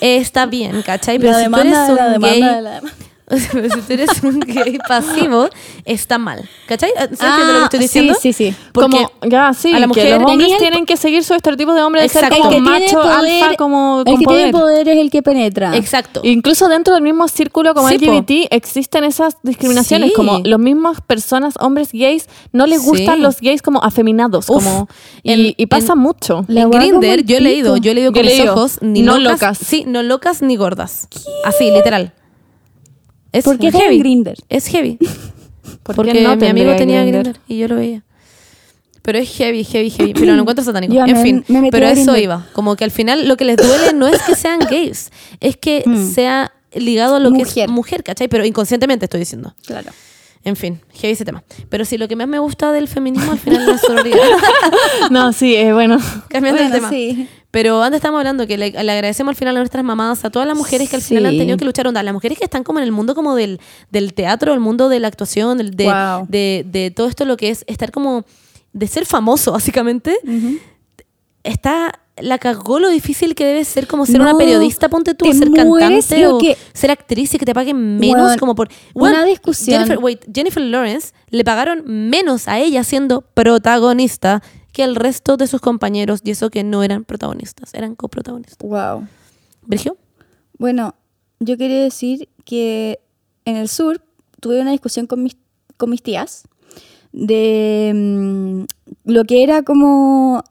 eh, [LAUGHS] está bien, ¿cachai? Pero la si tú eres la un demanda, gay. [LAUGHS] si tú eres un gay pasivo, está mal. ¿Cachai? ¿Se entiende lo que estoy sí, diciendo? Sí, sí, Porque como, ya, sí, a la que mujer los hombres el- tienen que seguir sus estereotipos de hombre de ser Exacto. como El que tiene macho, poder- alfa, como El que poder. tiene poder es el que penetra. Exacto. Incluso dentro del mismo círculo como Sí, po. LGBT existen esas discriminaciones, Sí. como los mismos personas, hombres gays, no les Sí. gustan los gays como afeminados, Uf. como y, En- y pasa en- mucho. La en Grinder yo he leído, yo he leído con leído, ojos, ni no locas, locas. Sí, no locas ni gordas. Así, literal. Es ¿Por qué heavy. Grindr? Es heavy. [LAUGHS] ¿Por Porque no mi amigo tenía Grindr? Grindr y yo lo veía. Pero es heavy, heavy, heavy. Pero lo [CLEARS THROAT] encuentro satánico. Ya, en me- fin, me pero eso iba. Como que al final lo que les duele no es que sean gays, es que [LAUGHS] sea ligado a lo que es Mujer. mujer, ¿cachai? Pero inconscientemente estoy diciendo. Claro. En fin, heavy ese tema. Pero sí, lo que más me gusta del feminismo al final es la sororidad. [LAUGHS] No, sí, eh, bueno. Cambiando Bueno, de tema. sí. Pero antes estábamos hablando que le, le agradecemos al final a nuestras mamás, a todas las mujeres que al final han tenido que luchar, onda, las mujeres que están como en el mundo como del, del teatro, el mundo de la actuación, del- de, Wow. de, de todo esto lo que es estar como de ser famoso básicamente, está la cagó lo difícil que debe ser como ser No, una periodista, ponte tú, ser mueres, cantante o que- ser actriz y que te paguen menos como por una discusión. Jennifer, wait, Jennifer Lawrence le pagaron menos a ella siendo protagonista que el resto de sus compañeros y eso que no eran protagonistas, eran coprotagonistas. Wow. ¿Brigio? Bueno, yo quería decir que en el sur tuve una discusión con mis, con mis tías de mm, lo que era como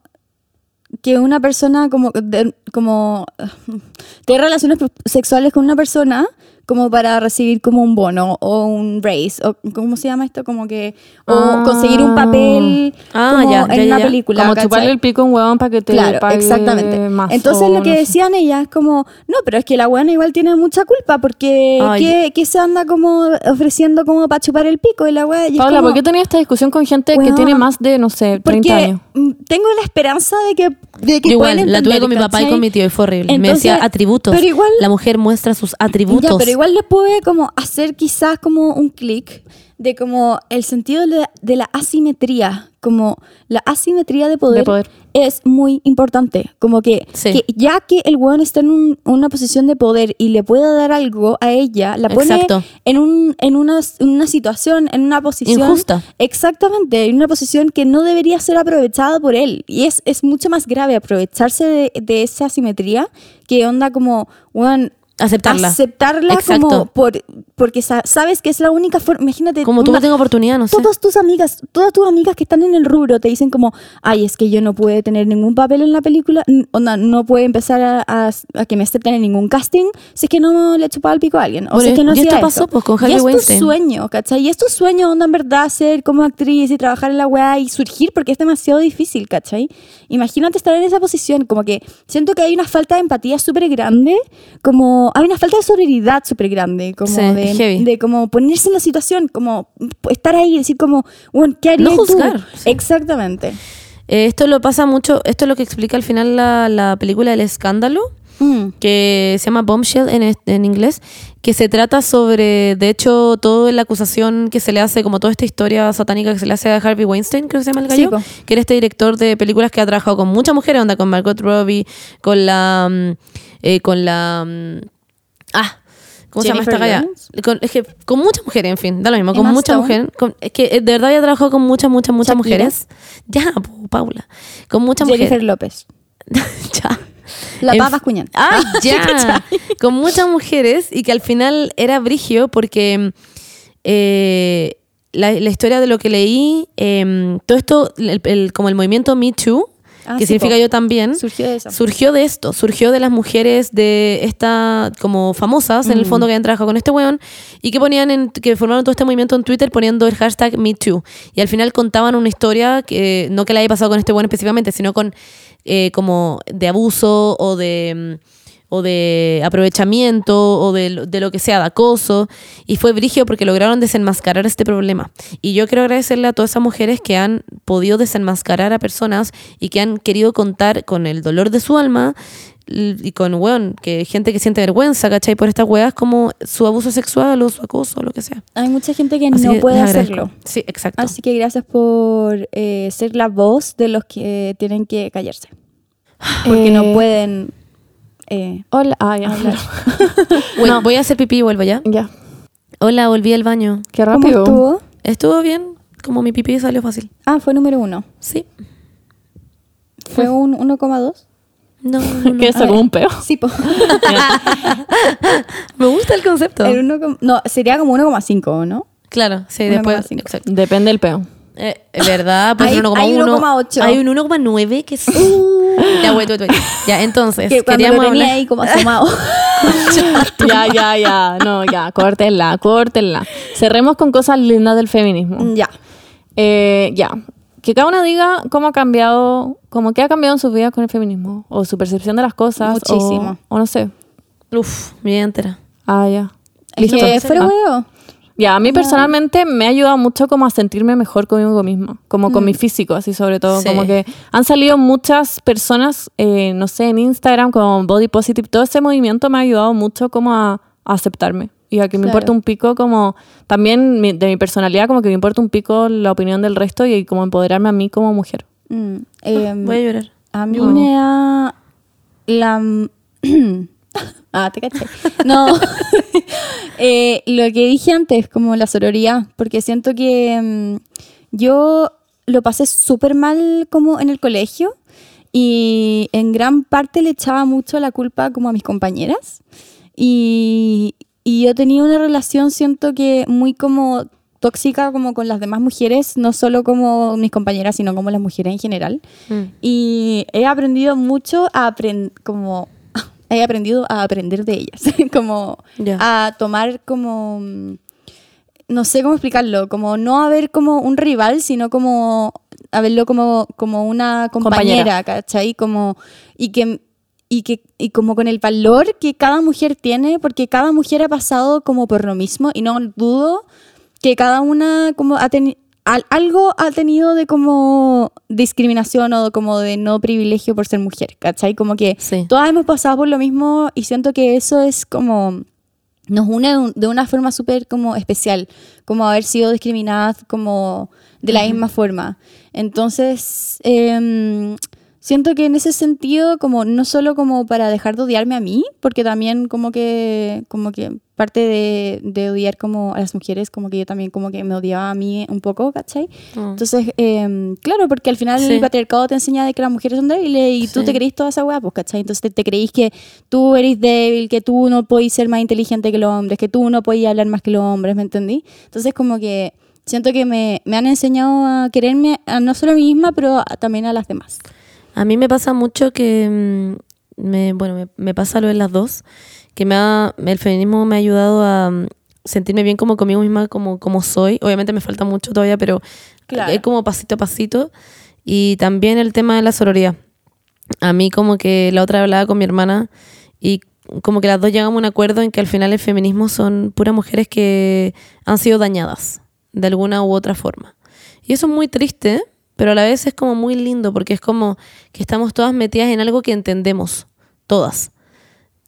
que una persona como de- como [LAUGHS] tener relaciones sexuales con una persona como para recibir como un bono o un raise o cómo se llama esto como que o Ah. conseguir un papel Ah, como ya, en ya, una ya. película Como ¿cachai? chuparle el pico a un huevón para que te Claro, pague exactamente. más. Entonces o lo que no sé. decían ellas como, no, pero es que la buena igual tiene mucha culpa porque Ay. ¿qué, qué se anda como ofreciendo como para chupar el pico y la es Paula, como, ¿por qué tenía esta discusión con gente que tiene más de, no sé, 30 porque años? mm, tengo la esperanza de que, de que igual, la tuve con mi papá y con mi tío y fue horrible. Me Entonces, decía atributos. Pero igual, la mujer muestra sus atributos. ya, pero igual les puede como hacer quizás como un clic de como el sentido de, de la asimetría, como la asimetría de poder, De poder. es muy importante, como que, Sí. que ya que el weón está en un- una posición de poder y le puede dar algo a ella, la pone Exacto. en, un, en, una, una situación, en una posición Injusta. Exactamente, en una posición que no debería ser aprovechada por él. Y es, es mucho más grave aprovecharse de, de esa asimetría que onda como, weón, Aceptarla. aceptarla Exacto. como por, porque sa- sabes que es la única forma. Imagínate. Como tú onda, no tengo oportunidad, no sé. Todas tus amigas, todas tus amigas que están en el rubro te dicen como, ay, es que yo no pude tener ningún papel en la película, onda, no puedo empezar a, a- a que me acepten en ningún casting si es que no le chupaba el pico a alguien. O Bueno, si es que no y esto pasó, pues, con Y Harvey es tu Weinstein. sueño, ¿cachai? Y es tu sueño, onda, en verdad, ser como actriz y trabajar en la weá y surgir porque es demasiado difícil, ¿cachai? Imagínate estar en esa posición, como que siento que hay una falta de empatía súper grande, como hay una falta de sororidad súper grande, como Sí, de, heavy. de como ponerse en la situación, como estar ahí y decir como, bueno, ¿qué harías No tú? juzgar, sí. Exactamente. Eh, esto lo pasa mucho, esto es lo que explica al final la, la película El Escándalo, Mm. que se llama Bombshell en, en inglés, que se trata sobre, de hecho, toda la acusación que se le hace, como toda esta historia satánica que se le hace a Harvey Weinstein, creo que se llama el Sí, gallo, po. que era este director de películas que ha trabajado con muchas mujeres, onda con Margot Robbie, con la... mm, eh, con la... mm, ah, ¿cómo se llama esta Jennifer galla? Con, es que con muchas mujeres, en fin, da lo mismo, con muchas mujeres. es que eh, de verdad había trabajado con muchas, muchas, muchas mujeres. Ya, Paula. Con muchas Jennifer mujeres. López. [LAUGHS] ya. La papa Bascuñán. ¡Ay, [LAUGHS] ya! Con muchas mujeres y que al final era brigio porque eh, la, la historia de lo que leí, eh, todo esto, el- el- como el movimiento Me Too, Ah, que sí, significa po. yo también, Surgió de eso. surgió de esto, surgió de las mujeres de esta, como famosas en el Mm. fondo que habían trabajado con este weón y que ponían, en, que formaron todo este movimiento en Twitter poniendo el hashtag MeToo. Y al final contaban una historia que no que le haya pasado con este weón específicamente, sino con eh, como de abuso o de mm, o de aprovechamiento o de, lo- de lo que sea, de acoso. Y fue brigio porque lograron desenmascarar este problema. Y yo quiero agradecerle a todas esas mujeres que han podido desenmascarar a personas y que han querido contar con el dolor de su alma y con, weón, que gente que siente vergüenza, ¿cachai? Por estas weas como su abuso sexual o su acoso o lo que sea. Hay mucha gente que Así no que puede hacerlo. Sí, exacto. Así que gracias por eh, ser la voz de los que tienen que callarse. Porque Eh, no pueden eh, Hola. Ah, ya. hablar. [LAUGHS] Voy- no. Voy a hacer pipí y vuelvo ya. Ya. Hola, volví al baño. Qué ¿Cómo rápido. estuvo? Estuvo bien, como mi pipí salió fácil. Ah, fue número uno. Sí. Fue un 1,2. No, [LAUGHS] no, no. ¿Qué es A ver. un peo? Sí, po. [LAUGHS] Me gusta el concepto. El uno com- no, sería como 1,5, ¿no? Claro, sí, después. 1,5. Exacto. Depende del peo. Eh, es verdad, pues Hay- un 1,1. hay 1,8. Hay un 1,9 que es. ya, wait, wait, wait. Ya, entonces, Que queríamos lo tenía hablar. ahí como asomado. [LAUGHS] ya, ya, ya. No, ya. Córtenla, córtenla. Cerremos con cosas lindas del feminismo. ya. Eh, ya. que cada una diga cómo ha cambiado, como que ha cambiado en sus vidas con el feminismo, o su percepción de las cosas. o- Muchísimo. O, no sé. Uf, mi vida entera. Ah, ya. Listo. que fuera Ah. Ya, a mí personalmente me ha ayudado mucho como a sentirme mejor conmigo misma, como con mi físico, así sobre todo, Sí. como que han salido muchas personas, eh, no sé, en Instagram como Body Positive, todo ese movimiento me ha ayudado mucho como a, a aceptarme y a que me Claro. importa un pico como, también mi- de mi personalidad, como que me importa un pico la opinión del resto y como empoderarme a mí como mujer. Mm, em, Voy a llorar. A mí me da la... [CLEARS THROAT] ah, te caché. No, [LAUGHS] Eh, lo que dije antes, como la sororidad, porque siento que mm, yo lo pasé súper mal como en el colegio y en gran parte le echaba mucho la culpa como a mis compañeras y, y yo tenía una relación, siento que muy como tóxica como con las demás mujeres, no solo como mis compañeras, sino como las mujeres en general. Mm. Y he aprendido mucho a aprender, como, he aprendido a aprender de ellas, [LAUGHS] como a tomar como, no sé cómo explicarlo, como no a ver como un rival, sino como a verlo como, como una compañera, Compañera. ¿cachai? Como, y que... Y, que, y como con el valor que cada mujer tiene, porque cada mujer ha pasado como por lo mismo, y no dudo que cada una como ha algo ha tenido de como discriminación o como de no privilegio por ser mujer, ¿cachai? Como que Sí. todas hemos pasado por lo mismo y siento que eso es como nos une de un- de una forma súper como especial, como haber sido discriminadas como de la misma forma. Entonces, em, siento que en ese sentido, como no solo como para dejar de odiarme a mí, porque también como que, como que parte de, de odiar como a las mujeres, como que yo también como que me odiaba a mí un poco, ¿cachai? Mm. Entonces, em, claro, porque al final Sí. el patriarcado te enseña de que las mujeres son débiles y tú Sí. te creís toda esa weá, pues, ¿cachai? Entonces te, te creís que tú eres débil, que tú no podés ser más inteligente que los hombres, que tú no podés hablar más que los hombres, ¿me entendí? Entonces, como que siento que me, me han enseñado a quererme a no solo a mí misma, pero a- también a las demás. A mí me pasa mucho que, mm, me, bueno, me, me pasa lo de las dos, que me ha, el feminismo me ha ayudado a mm, sentirme bien como conmigo misma, como, como soy. Obviamente me falta mucho todavía, pero Claro. es como pasito a pasito. Y también el tema de la sororidad. A mí como que la otra hablaba con mi hermana y como que las dos llegamos a un acuerdo en que al final el feminismo son puras mujeres que han sido dañadas de alguna u otra forma. Y eso es muy triste, pero a la vez es como muy lindo porque es como que estamos todas metidas en algo que entendemos, todas.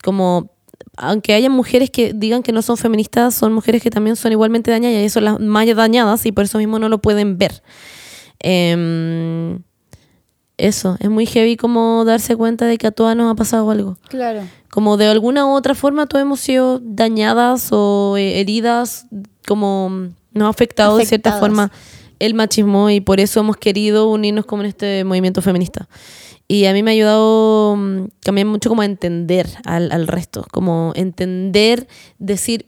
Como, aunque haya mujeres que digan que no son feministas, son mujeres que también son igualmente dañadas y son las más dañadas y por eso mismo no lo pueden ver. Em, eso, es muy heavy como darse cuenta de que a todas nos ha pasado algo. Claro. Como de alguna u otra forma todos hemos sido dañadas o eh, heridas, como nos ha afectado de cierta forma el machismo y por eso hemos querido unirnos como en este movimiento feminista. Y a mí me ha ayudado mm, también mucho como a entender al, resto, como entender, decir,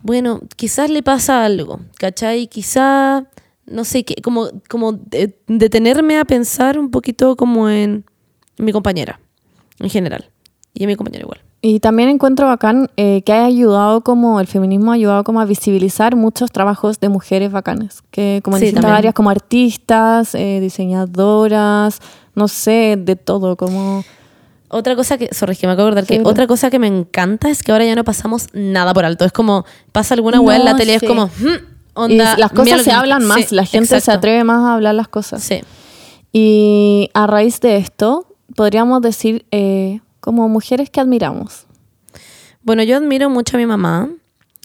bueno, quizás le pasa algo, ¿cachai? Quizá, no sé, qué, como, como de- detenerme a pensar un poquito como en mi compañera, en general, y en mi compañero igual. Y también encuentro bacán eh, que haya ayudado como el feminismo ha ayudado como a visibilizar muchos trabajos de mujeres bacanes, que como en Sí, distintas también. áreas como artistas, eh, diseñadoras, no sé, de todo, como Otra cosa que, sorry, que me acabo de acordar, que otra cosa que me encanta es que ahora ya no pasamos nada por alto. Es como, pasa alguna No, weá en la tele sí. es como, hmm, y onda. las cosas se que- hablan más, la gente se atreve más a hablar las cosas. Sí. Y a raíz de esto, podríamos decir eh, como mujeres que admiramos. Bueno, yo admiro mucho a mi mamá.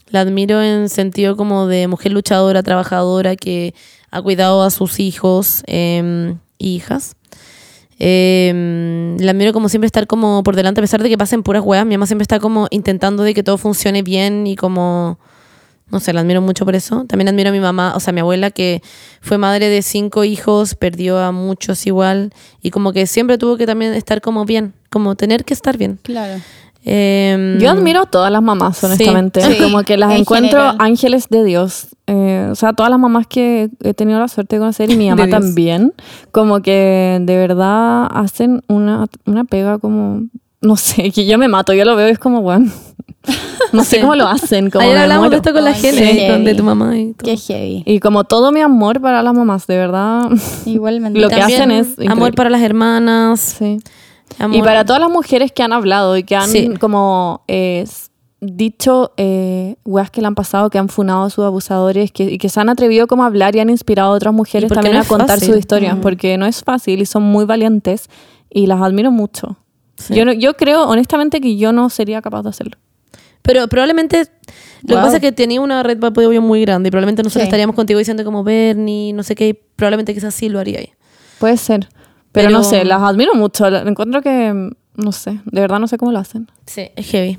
La admiro en sentido como de mujer luchadora, trabajadora, que ha cuidado a sus hijos e hijas. Eh, la admiro como siempre estar como por delante, a pesar de que pasen puras weas. Mi mamá siempre está como intentando de que todo funcione bien y como... No sé, la admiro mucho por eso. También admiro a mi mamá, o sea, a mi abuela que fue madre de cinco hijos, perdió a muchos igual. Y como que siempre tuvo que también estar como bien, como tener que estar bien. Claro. Eh, Yo admiro a todas las mamás, honestamente. sí, como que las en encuentro general. ángeles de Dios. Eh, o sea, todas las mamás que he tenido la suerte de conocer y mi [LAUGHS] mamá también. Como que de verdad hacen una, una pega como no sé, [LAUGHS] que yo me mato, yo lo veo y es como, bueno, no sé cómo lo hacen. Como Ayer hablamos de esto con la con- de tu mamá y todo. Qué heavy. Y como todo mi amor para las mamás, de verdad. [LAUGHS] Igualmente. Lo que También hacen es amor para las hermanas. Sí. amor- Y para todas las mujeres que han hablado y que han Sí. como eh, dicho eh, weas que le han pasado, que han funado a sus abusadores que, y que se han atrevido como a hablar y han inspirado a otras mujeres también no a contar fácil. sus historias, Mm. porque no es fácil y son muy valientes y las admiro mucho. Sí. Yo, no- yo creo honestamente que yo no sería capaz de hacerlo. Pero probablemente lo que Wow. pasa es que tenía una red de apoyo muy grande y probablemente nosotros Sí. estaríamos contigo diciendo como Bernie, no sé qué, y probablemente quizás sí lo haría ahí. Puede ser. Pero, Pero- no sé, las admiro mucho. Encuentro que, mm, no sé, de verdad no sé cómo lo hacen. Sí, es heavy.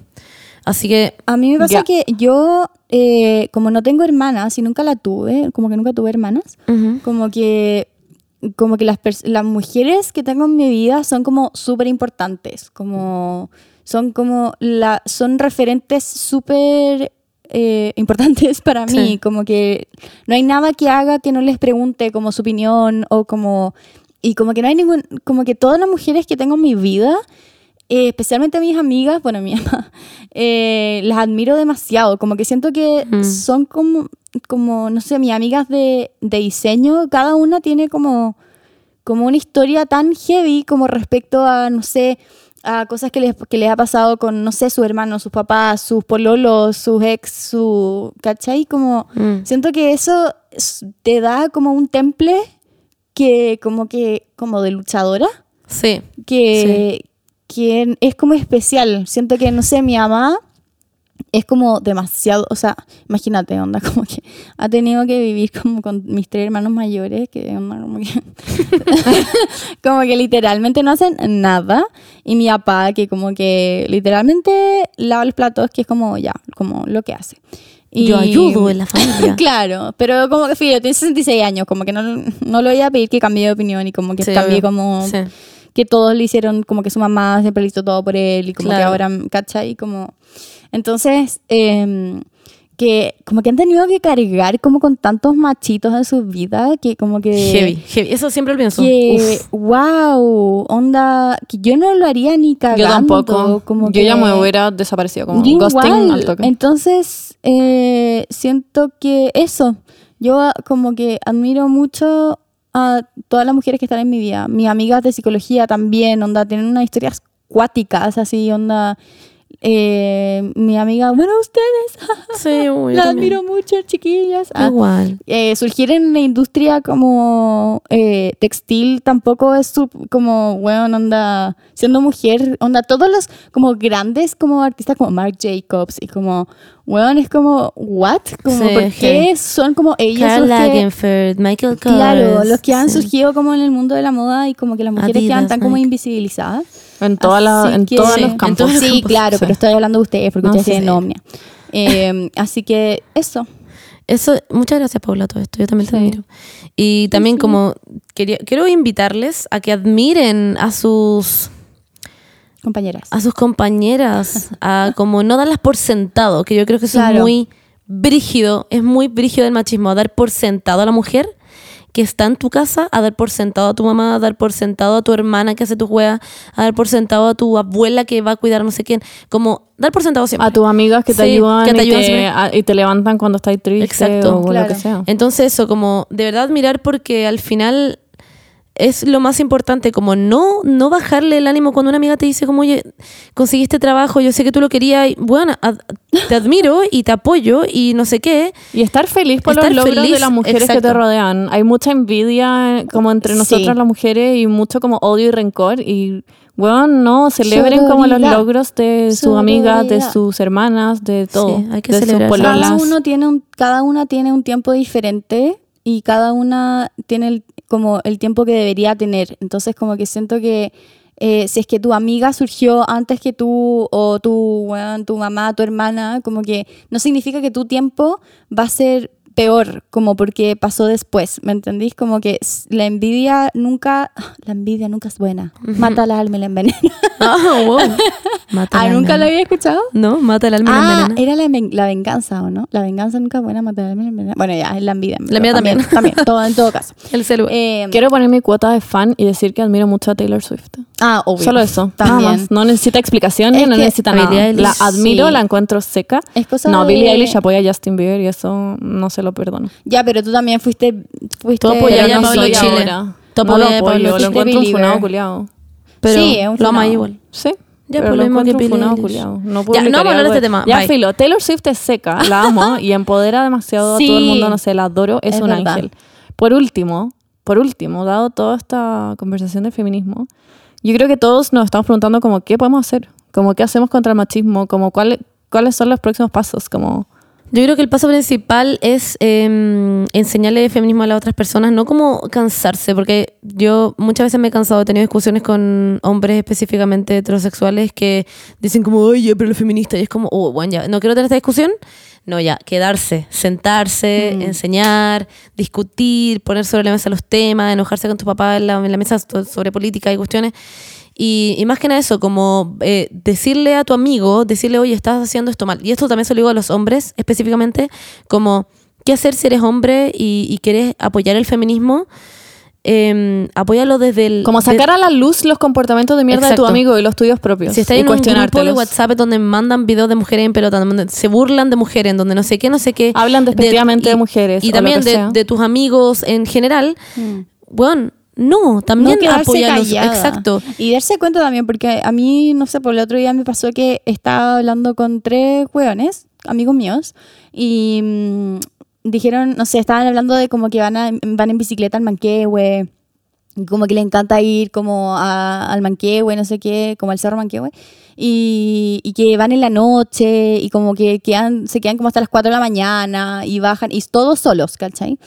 Así que A mí me pasa Ya. que yo, eh, como no tengo hermanas y nunca la tuve, como que nunca tuve hermanas, ujú, como que como que las, las mujeres que tengo en mi vida son como súper importantes, como son como la, son referentes súper eh, importantes [LAUGHS] para mí, Sí. como que no hay nada que haga que no les pregunte como su opinión o como y como que no hay ningún como que todas las mujeres que tengo en mi vida eh, especialmente mis amigas, bueno, mi [LAUGHS] mamá, eh, las admiro demasiado. Como que siento que Mm. son como, como, no sé, mis amigas de, de diseño, cada una tiene como, como una historia tan heavy como respecto a, no sé, a cosas que les, que les ha pasado con, no sé, sus hermanos, sus papás, sus pololos, sus ex, su, ¿cachai? Como, Mm. siento que eso es- te da como un temple que, como que, como de luchadora sí. que, que es como especial. Siento que, no sé, mi mamá es como demasiado, o sea, imagínate, onda, [LAUGHS] como que ha tenido que vivir como con mis tres hermanos mayores, que onda, como que, [LAUGHS] como que literalmente no hacen nada, y mi papá que como que literalmente lava los platos, que es como ya, como lo que hace. Y- Yo ayudo en la familia. [LAUGHS] Claro, pero como que fíjate, tiene 66 años, como que no, no le voy a pedir que cambie de opinión y como que Sí, cambie como Sí. Que todos le hicieron como que su mamá siempre le hizo todo por él y como que Claro. ahora, ¿cachai? Como... Entonces, em, que como que han tenido que cargar como con tantos machitos en sus vidas que como que... Heavy, heavy. Eso siempre lo pienso. Que, Uf. wow, onda, que yo no lo haría ni cagando. Yo tampoco. Como yo que- ya me hubiera desaparecido, como ghosting al toque. Entonces, eh, siento que eso, yo como que admiro mucho a todas las mujeres que están en mi vida. Mis amigas de psicología también, onda, tienen unas historias cuáticas, así, onda. Eh, mi amiga, bueno, ustedes, [LAUGHS] Sí, uy, también. admiro mucho, chiquillas. Ah, Igual. eh, surgir en la industria como eh, textil tampoco es su- como, bueno, onda, siendo mujer, onda, todos los como grandes como artistas como Marc Jacobs y como, bueno, es como, ¿what? Como, Sí, ¿por heavy. qué son como ellos Karl los que... Lagerfeld, Michael Kors. Claro, los que han sí. surgido como en el mundo de la moda y como que las mujeres quedan Adidas, tan como invisibilizadas. En, toda la, Así en todos Sí, los campos. Sí, claro, sí. pero estoy hablando de ustedes porque No, ustedes tienen sí. Omnia. Eh, [LAUGHS] así que eso. Eso, muchas gracias, Paula, todo esto. Yo también te admiro. Y también como quería, quiero invitarles a que admiren a sus compañeras. a sus compañeras, [LAUGHS] a como no darlas por sentado, que yo creo que eso Claro. es muy brígido, es muy brígido el machismo, a dar por sentado a la mujer que está en tu casa, a dar por sentado a tu mamá, a dar por sentado a tu hermana que hace tu juega, a dar por sentado a tu abuela que va a cuidar no sé quién, como dar por sentado siempre. A tus amigas que te Sí, ayudan, que te y, te, a- y te levantan cuando estás triste Exacto. o Claro. lo que sea. Entonces eso, como de verdad mirar porque al final es lo más importante, como no, no bajarle el ánimo cuando una amiga te dice como, oye, conseguiste trabajo, yo sé que tú lo querías, y bueno, ad- te admiro y te apoyo y no sé qué. Y estar feliz por Estar los logros feliz, de las mujeres que te rodean. Hay mucha envidia como entre Sí. nosotras las mujeres y mucho como odio y rencor. Y, bueno, no, celebren como los logros de sus amigas, de sus hermanas, de todo. Sí, hay que de celebrar. cada uno tiene un cada una tiene un tiempo diferente y cada una tiene el, como el tiempo que debería tener. Entonces como que siento que eh, si es que tu amiga surgió antes que tú o tu tu mamá tu hermana como que no significa que tu tiempo va a ser peor como porque pasó después ¿me entendís? como que la envidia nunca [GASPS] la envidia nunca es buena mata al alma y la envenena [LAUGHS] Ah, wow. [LAUGHS] Mata ah el nunca lo había escuchado No, mata el alma y la Ah, envenena. era la, ven- la venganza, ¿o no? La venganza nunca es buena, matar al alma y la envenena. Bueno, ya, es la envidia. La mía También, todo, en todo caso. [LAUGHS] El celu. Eh, Quiero poner mi cuota de fan y decir que admiro mucho a Taylor Swift. Ah, obvio. Solo eso. También. Nada más. No necesita explicaciones, Es no que necesita nada. Eilish, La admiro, sí. la encuentro seca. Es cosa no, de- Billie Eilish apoya a Justin Bieber y eso no se lo perdono. Ya, pero tú también fuiste. fuiste Tú apoyas Pero a no Pablo soy Chile. ahora. Tú No lo apoyas a Pablo apoyo, lo encuentro un funado culiado. Pero Sí, es un lo funado. igual. Sí. Ya, pero lo lo mismo que encuentro un funado culiao. No Ya, no publicaría vamos a hablar de este tema. Ya, Bye. filo. Taylor Swift es seca, la [LAUGHS] amo y empodera demasiado a todo el Sí. mundo, no sé, la adoro, es, Es un verdad. ángel. Por último, por último, dado toda esta conversación de feminismo, yo creo que todos nos estamos preguntando como qué podemos hacer, como qué hacemos contra el machismo, como cuál- cuáles son los próximos pasos, como Yo creo que el paso principal es eh, enseñarle feminismo a las otras personas, no como cansarse, porque yo muchas veces me he cansado, he tenido discusiones con hombres específicamente heterosexuales que dicen como, oye, pero los feministas, y es como, oh, bueno, ya, no quiero tener esta discusión. No, ya, quedarse, sentarse, enseñar, discutir, poner sobre la mesa los temas, enojarse con tu papá en la, en la mesa so- sobre política y cuestiones. Y, y más que nada eso, como eh, decirle a tu amigo, decirle, oye, estás haciendo esto mal. Y esto también se lo digo a los hombres específicamente, como, ¿qué hacer si eres hombre y, y quieres apoyar el feminismo? Eh, apóyalo desde el... como sacar de- a la luz los comportamientos de mierda de tu amigo y los tuyos propios. si estás en un grupo de. WhatsApp donde mandan videos de mujeres en pelota, donde se burlan de mujeres, en donde no sé qué, no sé qué. Hablan despectivamente de y- mujeres Y también de, de tus amigos en general. Bueno, no, también no. Exacto. Y darse cuenta también, porque a mí, no sé, por el otro día me pasó que estaba hablando con tres hueones, amigos míos, y mm, dijeron, no sé, estaban hablando de como que van, a, van en bicicleta al Manquehue, como que le encanta ir como a- al Manquehue, no sé qué, como al Cerro Manquehue, y, y que van en la noche, y como que quedan, se quedan como hasta las 4 de la mañana, y bajan, y todos solos, ¿cachai?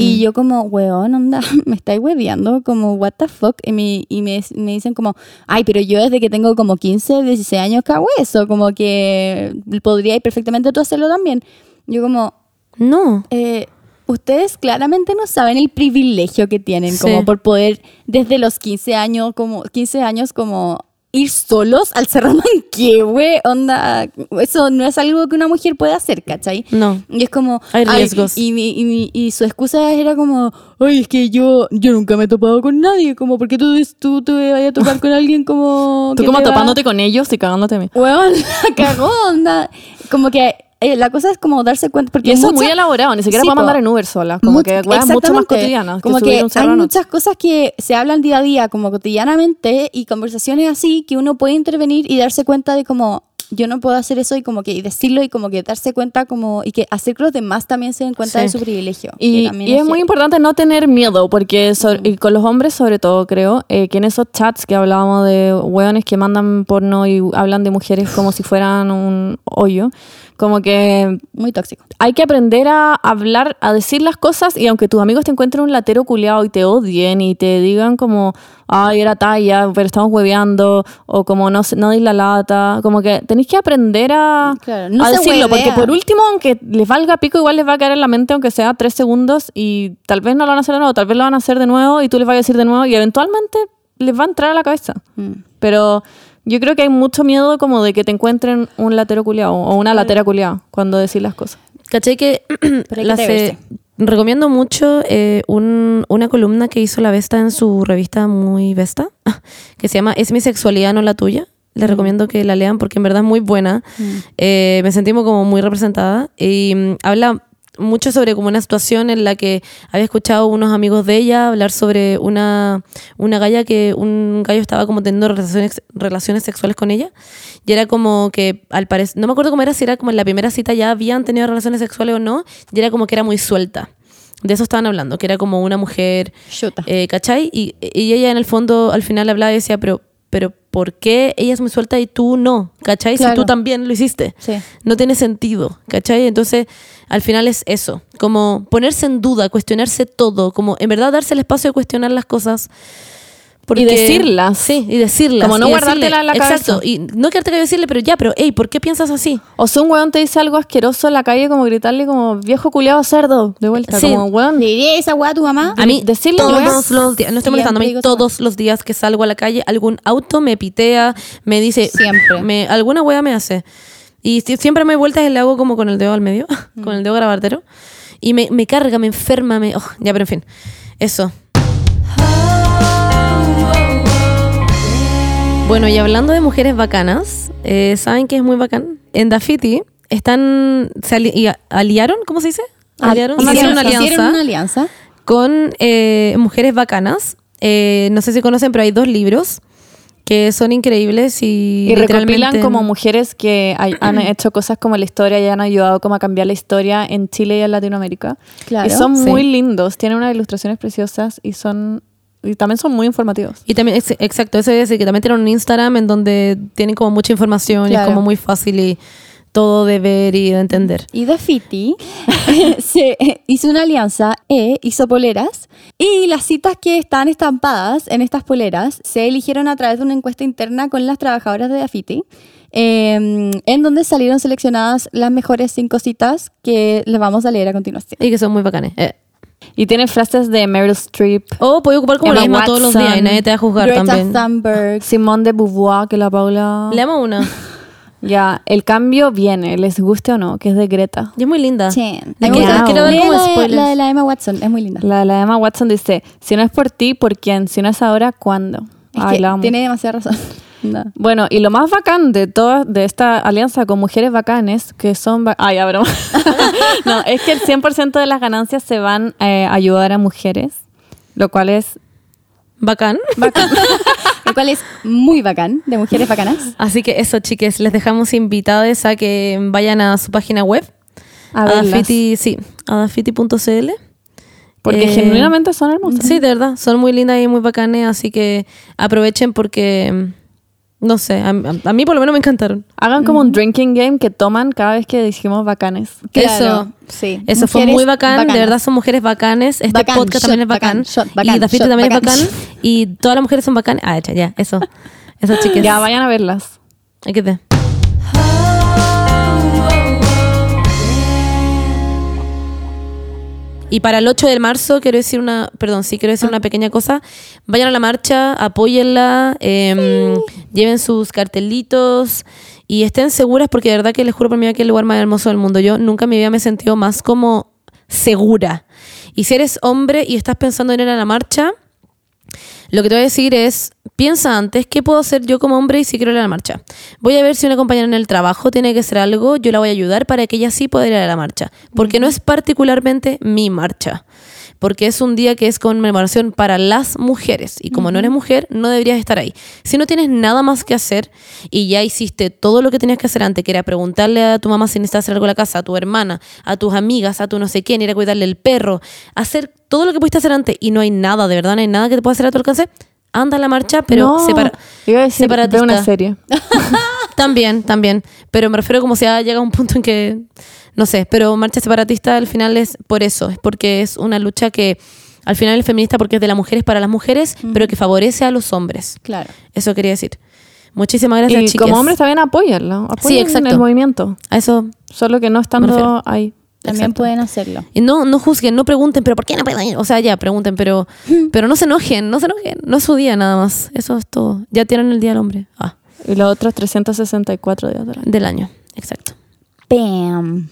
Y yo como, weón, onda, [LAUGHS] me estáis hueveando, como, what the fuck, y, me, y me, me dicen como, ay, pero yo desde que tengo como 15, 16 años hago eso, como que podríais perfectamente tú hacerlo también. Yo como, No. eh, ustedes claramente no saben el privilegio que tienen Sí. como por poder desde los 15 años como 15 años como ir solos al Cerro [LAUGHS] Manquehue, onda, eso no es algo que una mujer puede hacer, ¿cachai? No. Y es como Hay ay, riesgos. y, mi- y, mi- y su excusa era como, ay, es que yo, yo nunca me he topado con nadie, como porque tú, tú te vayas a topar con alguien como [LAUGHS] Tú como te va- topándote con ellos y cagándote a mí. Weón, [LAUGHS] la cagó, onda. Como que eh, la cosa es como darse cuenta. Porque Y eso es muy elaborado, ni siquiera Sí, puedes po. mandar en Uber sola. Como que weas mucho más cotidianas. Como que, que, hay noche. muchas cosas que se hablan día a día, como cotidianamente, y conversaciones así que uno puede intervenir y darse cuenta de como yo no puedo hacer eso y como que y decirlo y como que darse cuenta como y que hacer que los demás también se den cuenta Sí. de su privilegio. Y, es muy importante no tener miedo, porque so- y con los hombres sobre todo creo, eh, que en esos chats que hablábamos de hueones que mandan porno y hablan de mujeres como si fueran un hoyo, como que muy tóxico. hay que aprender a hablar, a decir las cosas y aunque tus amigos te encuentren un latero culiado y te odien y te digan como, ay, era talla, pero estamos hueveando, o como no, no dis la lata, como que tenéis que aprender a, Claro, no a decirlo, huevea. porque por último, aunque les valga pico, igual les va a caer en la mente, aunque sea tres segundos, y tal vez no lo van a hacer de nuevo, tal vez lo van a hacer de nuevo y tú les vas a decir de nuevo y eventualmente les va a entrar a la cabeza. Mm. Pero yo creo que hay mucho miedo como de que te encuentren un latero culiado o una latera culiada cuando decís las cosas. ¿Cachai que Pero [CLEARS THROAT] hay [CLEARS THROAT] la que se- atreverse. Recomiendo mucho eh, un- una columna que hizo la Vesta en su revista Muy Vesta, [LAUGHS] que se llama Es mi sexualidad, no la tuya. Les recomiendo que la lean porque en verdad es muy buena. Eh, me sentí como muy representada. Y mm, habla mucho sobre como una situación en la que había escuchado unos amigos de ella hablar sobre una, una galla que un gallo estaba como teniendo relaciones, relaciones sexuales con ella. Y era como que al parecer, no me acuerdo cómo era, si era como en la primera cita ya habían tenido relaciones sexuales o no, y era como que era muy suelta. De eso estaban hablando, que era como una mujer eh, ¿Cachai? Y, y ella en el fondo al final hablaba y decía, pero, pero ¿por qué ella es muy suelta y tú no? ¿Cachai? Si tú también lo hiciste. Sí. No tiene sentido, ¿cachai? Entonces, al final es eso, como ponerse en duda, cuestionarse todo, como en verdad darse el espacio de cuestionar las cosas. Y decirlas. Sí, y decirlas. Como no guardártela en la Exacto, cabeza. y no quedarte que decirle, pero ya, pero, hey, ¿por qué piensas así? O si un weón te dice algo asqueroso en la calle, como gritarle como viejo culiado cerdo, de vuelta, Sí. como weón. ¿Le diría esa weá a tu mamá? A mí, decirle todos weas. los días, no estoy molestando, a mí todos los días que salgo a la calle, algún auto me pitea, me dice, Siempre. me, alguna wea me hace. Y si- siempre me vueltas y le hago como con el dedo al medio, [LAUGHS] con el dedo grabardero. Y me, me carga, me enferma, me... oh, ya, pero en fin, eso. Bueno, y hablando de mujeres bacanas, eh, ¿saben qué es muy bacán? En Dafiti están, se ali- y a- aliaron, ¿cómo se dice? Aliaron, Hicieron hicieron una Hicieron alianza una alianza. con eh, mujeres bacanas. Eh, no sé si conocen, pero hay dos libros que son increíbles y, Y recopilan como mujeres que hay- han [CLEARS THROAT] hecho cosas como la historia y han ayudado como a cambiar la historia en Chile y en Latinoamérica. Claro. Y son Sí. muy lindos, tienen unas ilustraciones preciosas y son y también son muy informativos. Y también, ex- exacto, eso es decir, que también tienen un Instagram en donde tienen como mucha información y es Claro. como muy fácil y todo de ver y de entender. Y Dafiti [LAUGHS] se hizo una alianza e hizo poleras. Y las citas que están estampadas en estas poleras se eligieron a través de una encuesta interna con las trabajadoras de Dafiti, eh, en donde salieron seleccionadas las mejores cinco citas que les vamos a leer a continuación. Y que son muy bacanes. Eh. Y tienen frases de Meryl Streep, O puedes ocupar como la Emma misma todos los Watson, días y nadie te va a juzgar Greta también. Thunberg. Simone de Beauvoir, que la Paula... Leamos una. [LAUGHS] Ya, el cambio viene, les guste o no, que es de Greta. Y es muy linda. Sí. La Me que- gusta. quiero Lee como la, de, spoilers. la de la Emma Watson, es muy linda. La, la Emma Watson dice, si no es por ti, ¿por quién? Si no es ahora, ¿cuándo? Es Ay, que la amo. tiene demasiada razón. [LAUGHS] No. Bueno, y lo más bacán de toda de esta alianza con mujeres bacanes, que son... ba- Ay, ya, broma. [LAUGHS] no, es que el 100% de las ganancias se van eh, a ayudar a mujeres, lo cual es... Bacán. Bacán. [LAUGHS] Lo cual es muy bacán, de mujeres bacanas. Así que eso, chiques, les dejamos invitadas a que vayan a su página web. A verlas. Dafiti, sí, a dafiti.cl. Porque Eh, genuinamente son hermosas. Sí, de verdad, son muy lindas y muy bacanes, así que aprovechen porque, no sé, a, a- a mí por lo menos me encantaron. Hagan como un drinking game que toman cada vez que dijimos bacanes. Eso, sí. Eso fue muy bacán, bacanas. de verdad son mujeres bacanes. Este Bacán, podcast también es bacán. bacán, shot, y bacán, shot, también bacán. es bacán. Y todas las mujeres son bacanas. Ah, ya, ya, eso. [LAUGHS] Eso, chicas. Ya, vayan a verlas. Hay que te. Y para el 8 de marzo quiero decir una, perdón, sí quiero decir una pequeña cosa. Vayan a la marcha, apóyenla, em, lleven sus cartelitos y estén seguras porque de verdad que les juro por mí que es el lugar más hermoso del mundo. Yo nunca en mi vida me he sentido más como segura. Y si eres hombre y estás pensando en ir a la marcha, lo que te voy a decir es, piensa antes, ¿qué puedo hacer yo como hombre y si quiero ir a la marcha? Voy a ver si una compañera en el trabajo tiene que hacer algo, yo la voy a ayudar para que ella sí pueda ir a la marcha, porque no es particularmente mi marcha, porque es un día que es conmemoración para las mujeres. Y como no eres mujer, no deberías estar ahí. Si no tienes nada más que hacer y ya hiciste todo lo que tenías que hacer antes, que era preguntarle a tu mamá si necesitas hacer algo en la casa, a tu hermana, a tus amigas, a tu no sé quién, ir a cuidarle el perro, hacer todo lo que pudiste hacer antes y no hay nada, de verdad, no hay nada que te pueda hacer a tu alcance, anda a la marcha, pero No, separa Iba a decir, separatista. ve una serie. [LAUGHS] También, también. Pero me refiero como si ha llegado un punto en que, no sé, pero marcha separatista al final es por eso, es porque es una lucha que al final es feminista porque es de las mujeres para las mujeres, pero que favorece a los hombres. Claro. Eso quería decir. Muchísimas gracias, y chicas. como hombres también apóyenla. Apoyen exacto. el movimiento. A eso. Solo que no estando ahí. También Exacto. pueden hacerlo. Y no, no juzguen, no pregunten, pero ¿por qué no pueden ir? O sea, ya, pregunten, pero, [LAUGHS] pero no se enojen, no se enojen. No es su día nada más. Eso es todo. Ya tienen el día del hombre. Ah, Y los otros 364 días del año. del año. Exacto. Bam.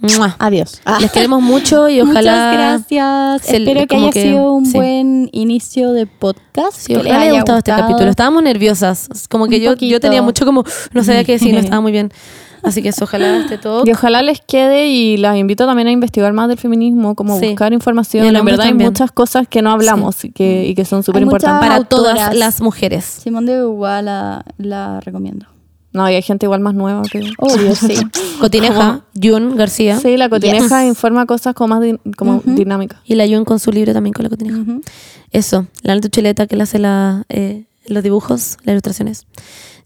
¡Mua! Adiós. Ah. [LAUGHS] Les queremos mucho y ojalá. Muchas gracias. se- Espero que haya que- sido un sí. buen inicio de podcast. Sí, que ojalá les haya gustado este capítulo. Estábamos nerviosas. Como que Un yo, yo tenía mucho como. No sabía qué decir, no estaba muy bien. Así que eso, ojalá esté todo. Y ojalá les quede y las invito también a investigar más del feminismo, como Sí. buscar información. En verdad también. hay muchas cosas que no hablamos y, que, y que son súper importantes. para autoras. todas las mujeres. Simón de Beauvoir la, la recomiendo. No, y hay gente igual más nueva que... Obvio, [LAUGHS] sí. Cotineja, Jun García. Sí, la cotineja Yes. informa cosas como más din- como dinámicas. Y la Jun con su libro también con la cotineja. Ujú. Eso, la Natu Chuleta que le hace la, eh, los dibujos, las ilustraciones.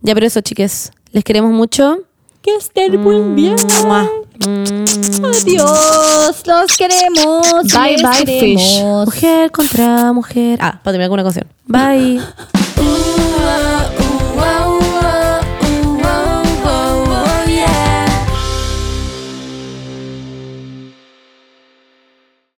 Ya, pero eso, chiques. Les queremos mucho. Que estén muy bien. Mua. Mm. Adiós. Los queremos. Bye, bye, fish. queremos. Mujer contra mujer. Ah, para terminar con una canción. Bye. [LAUGHS]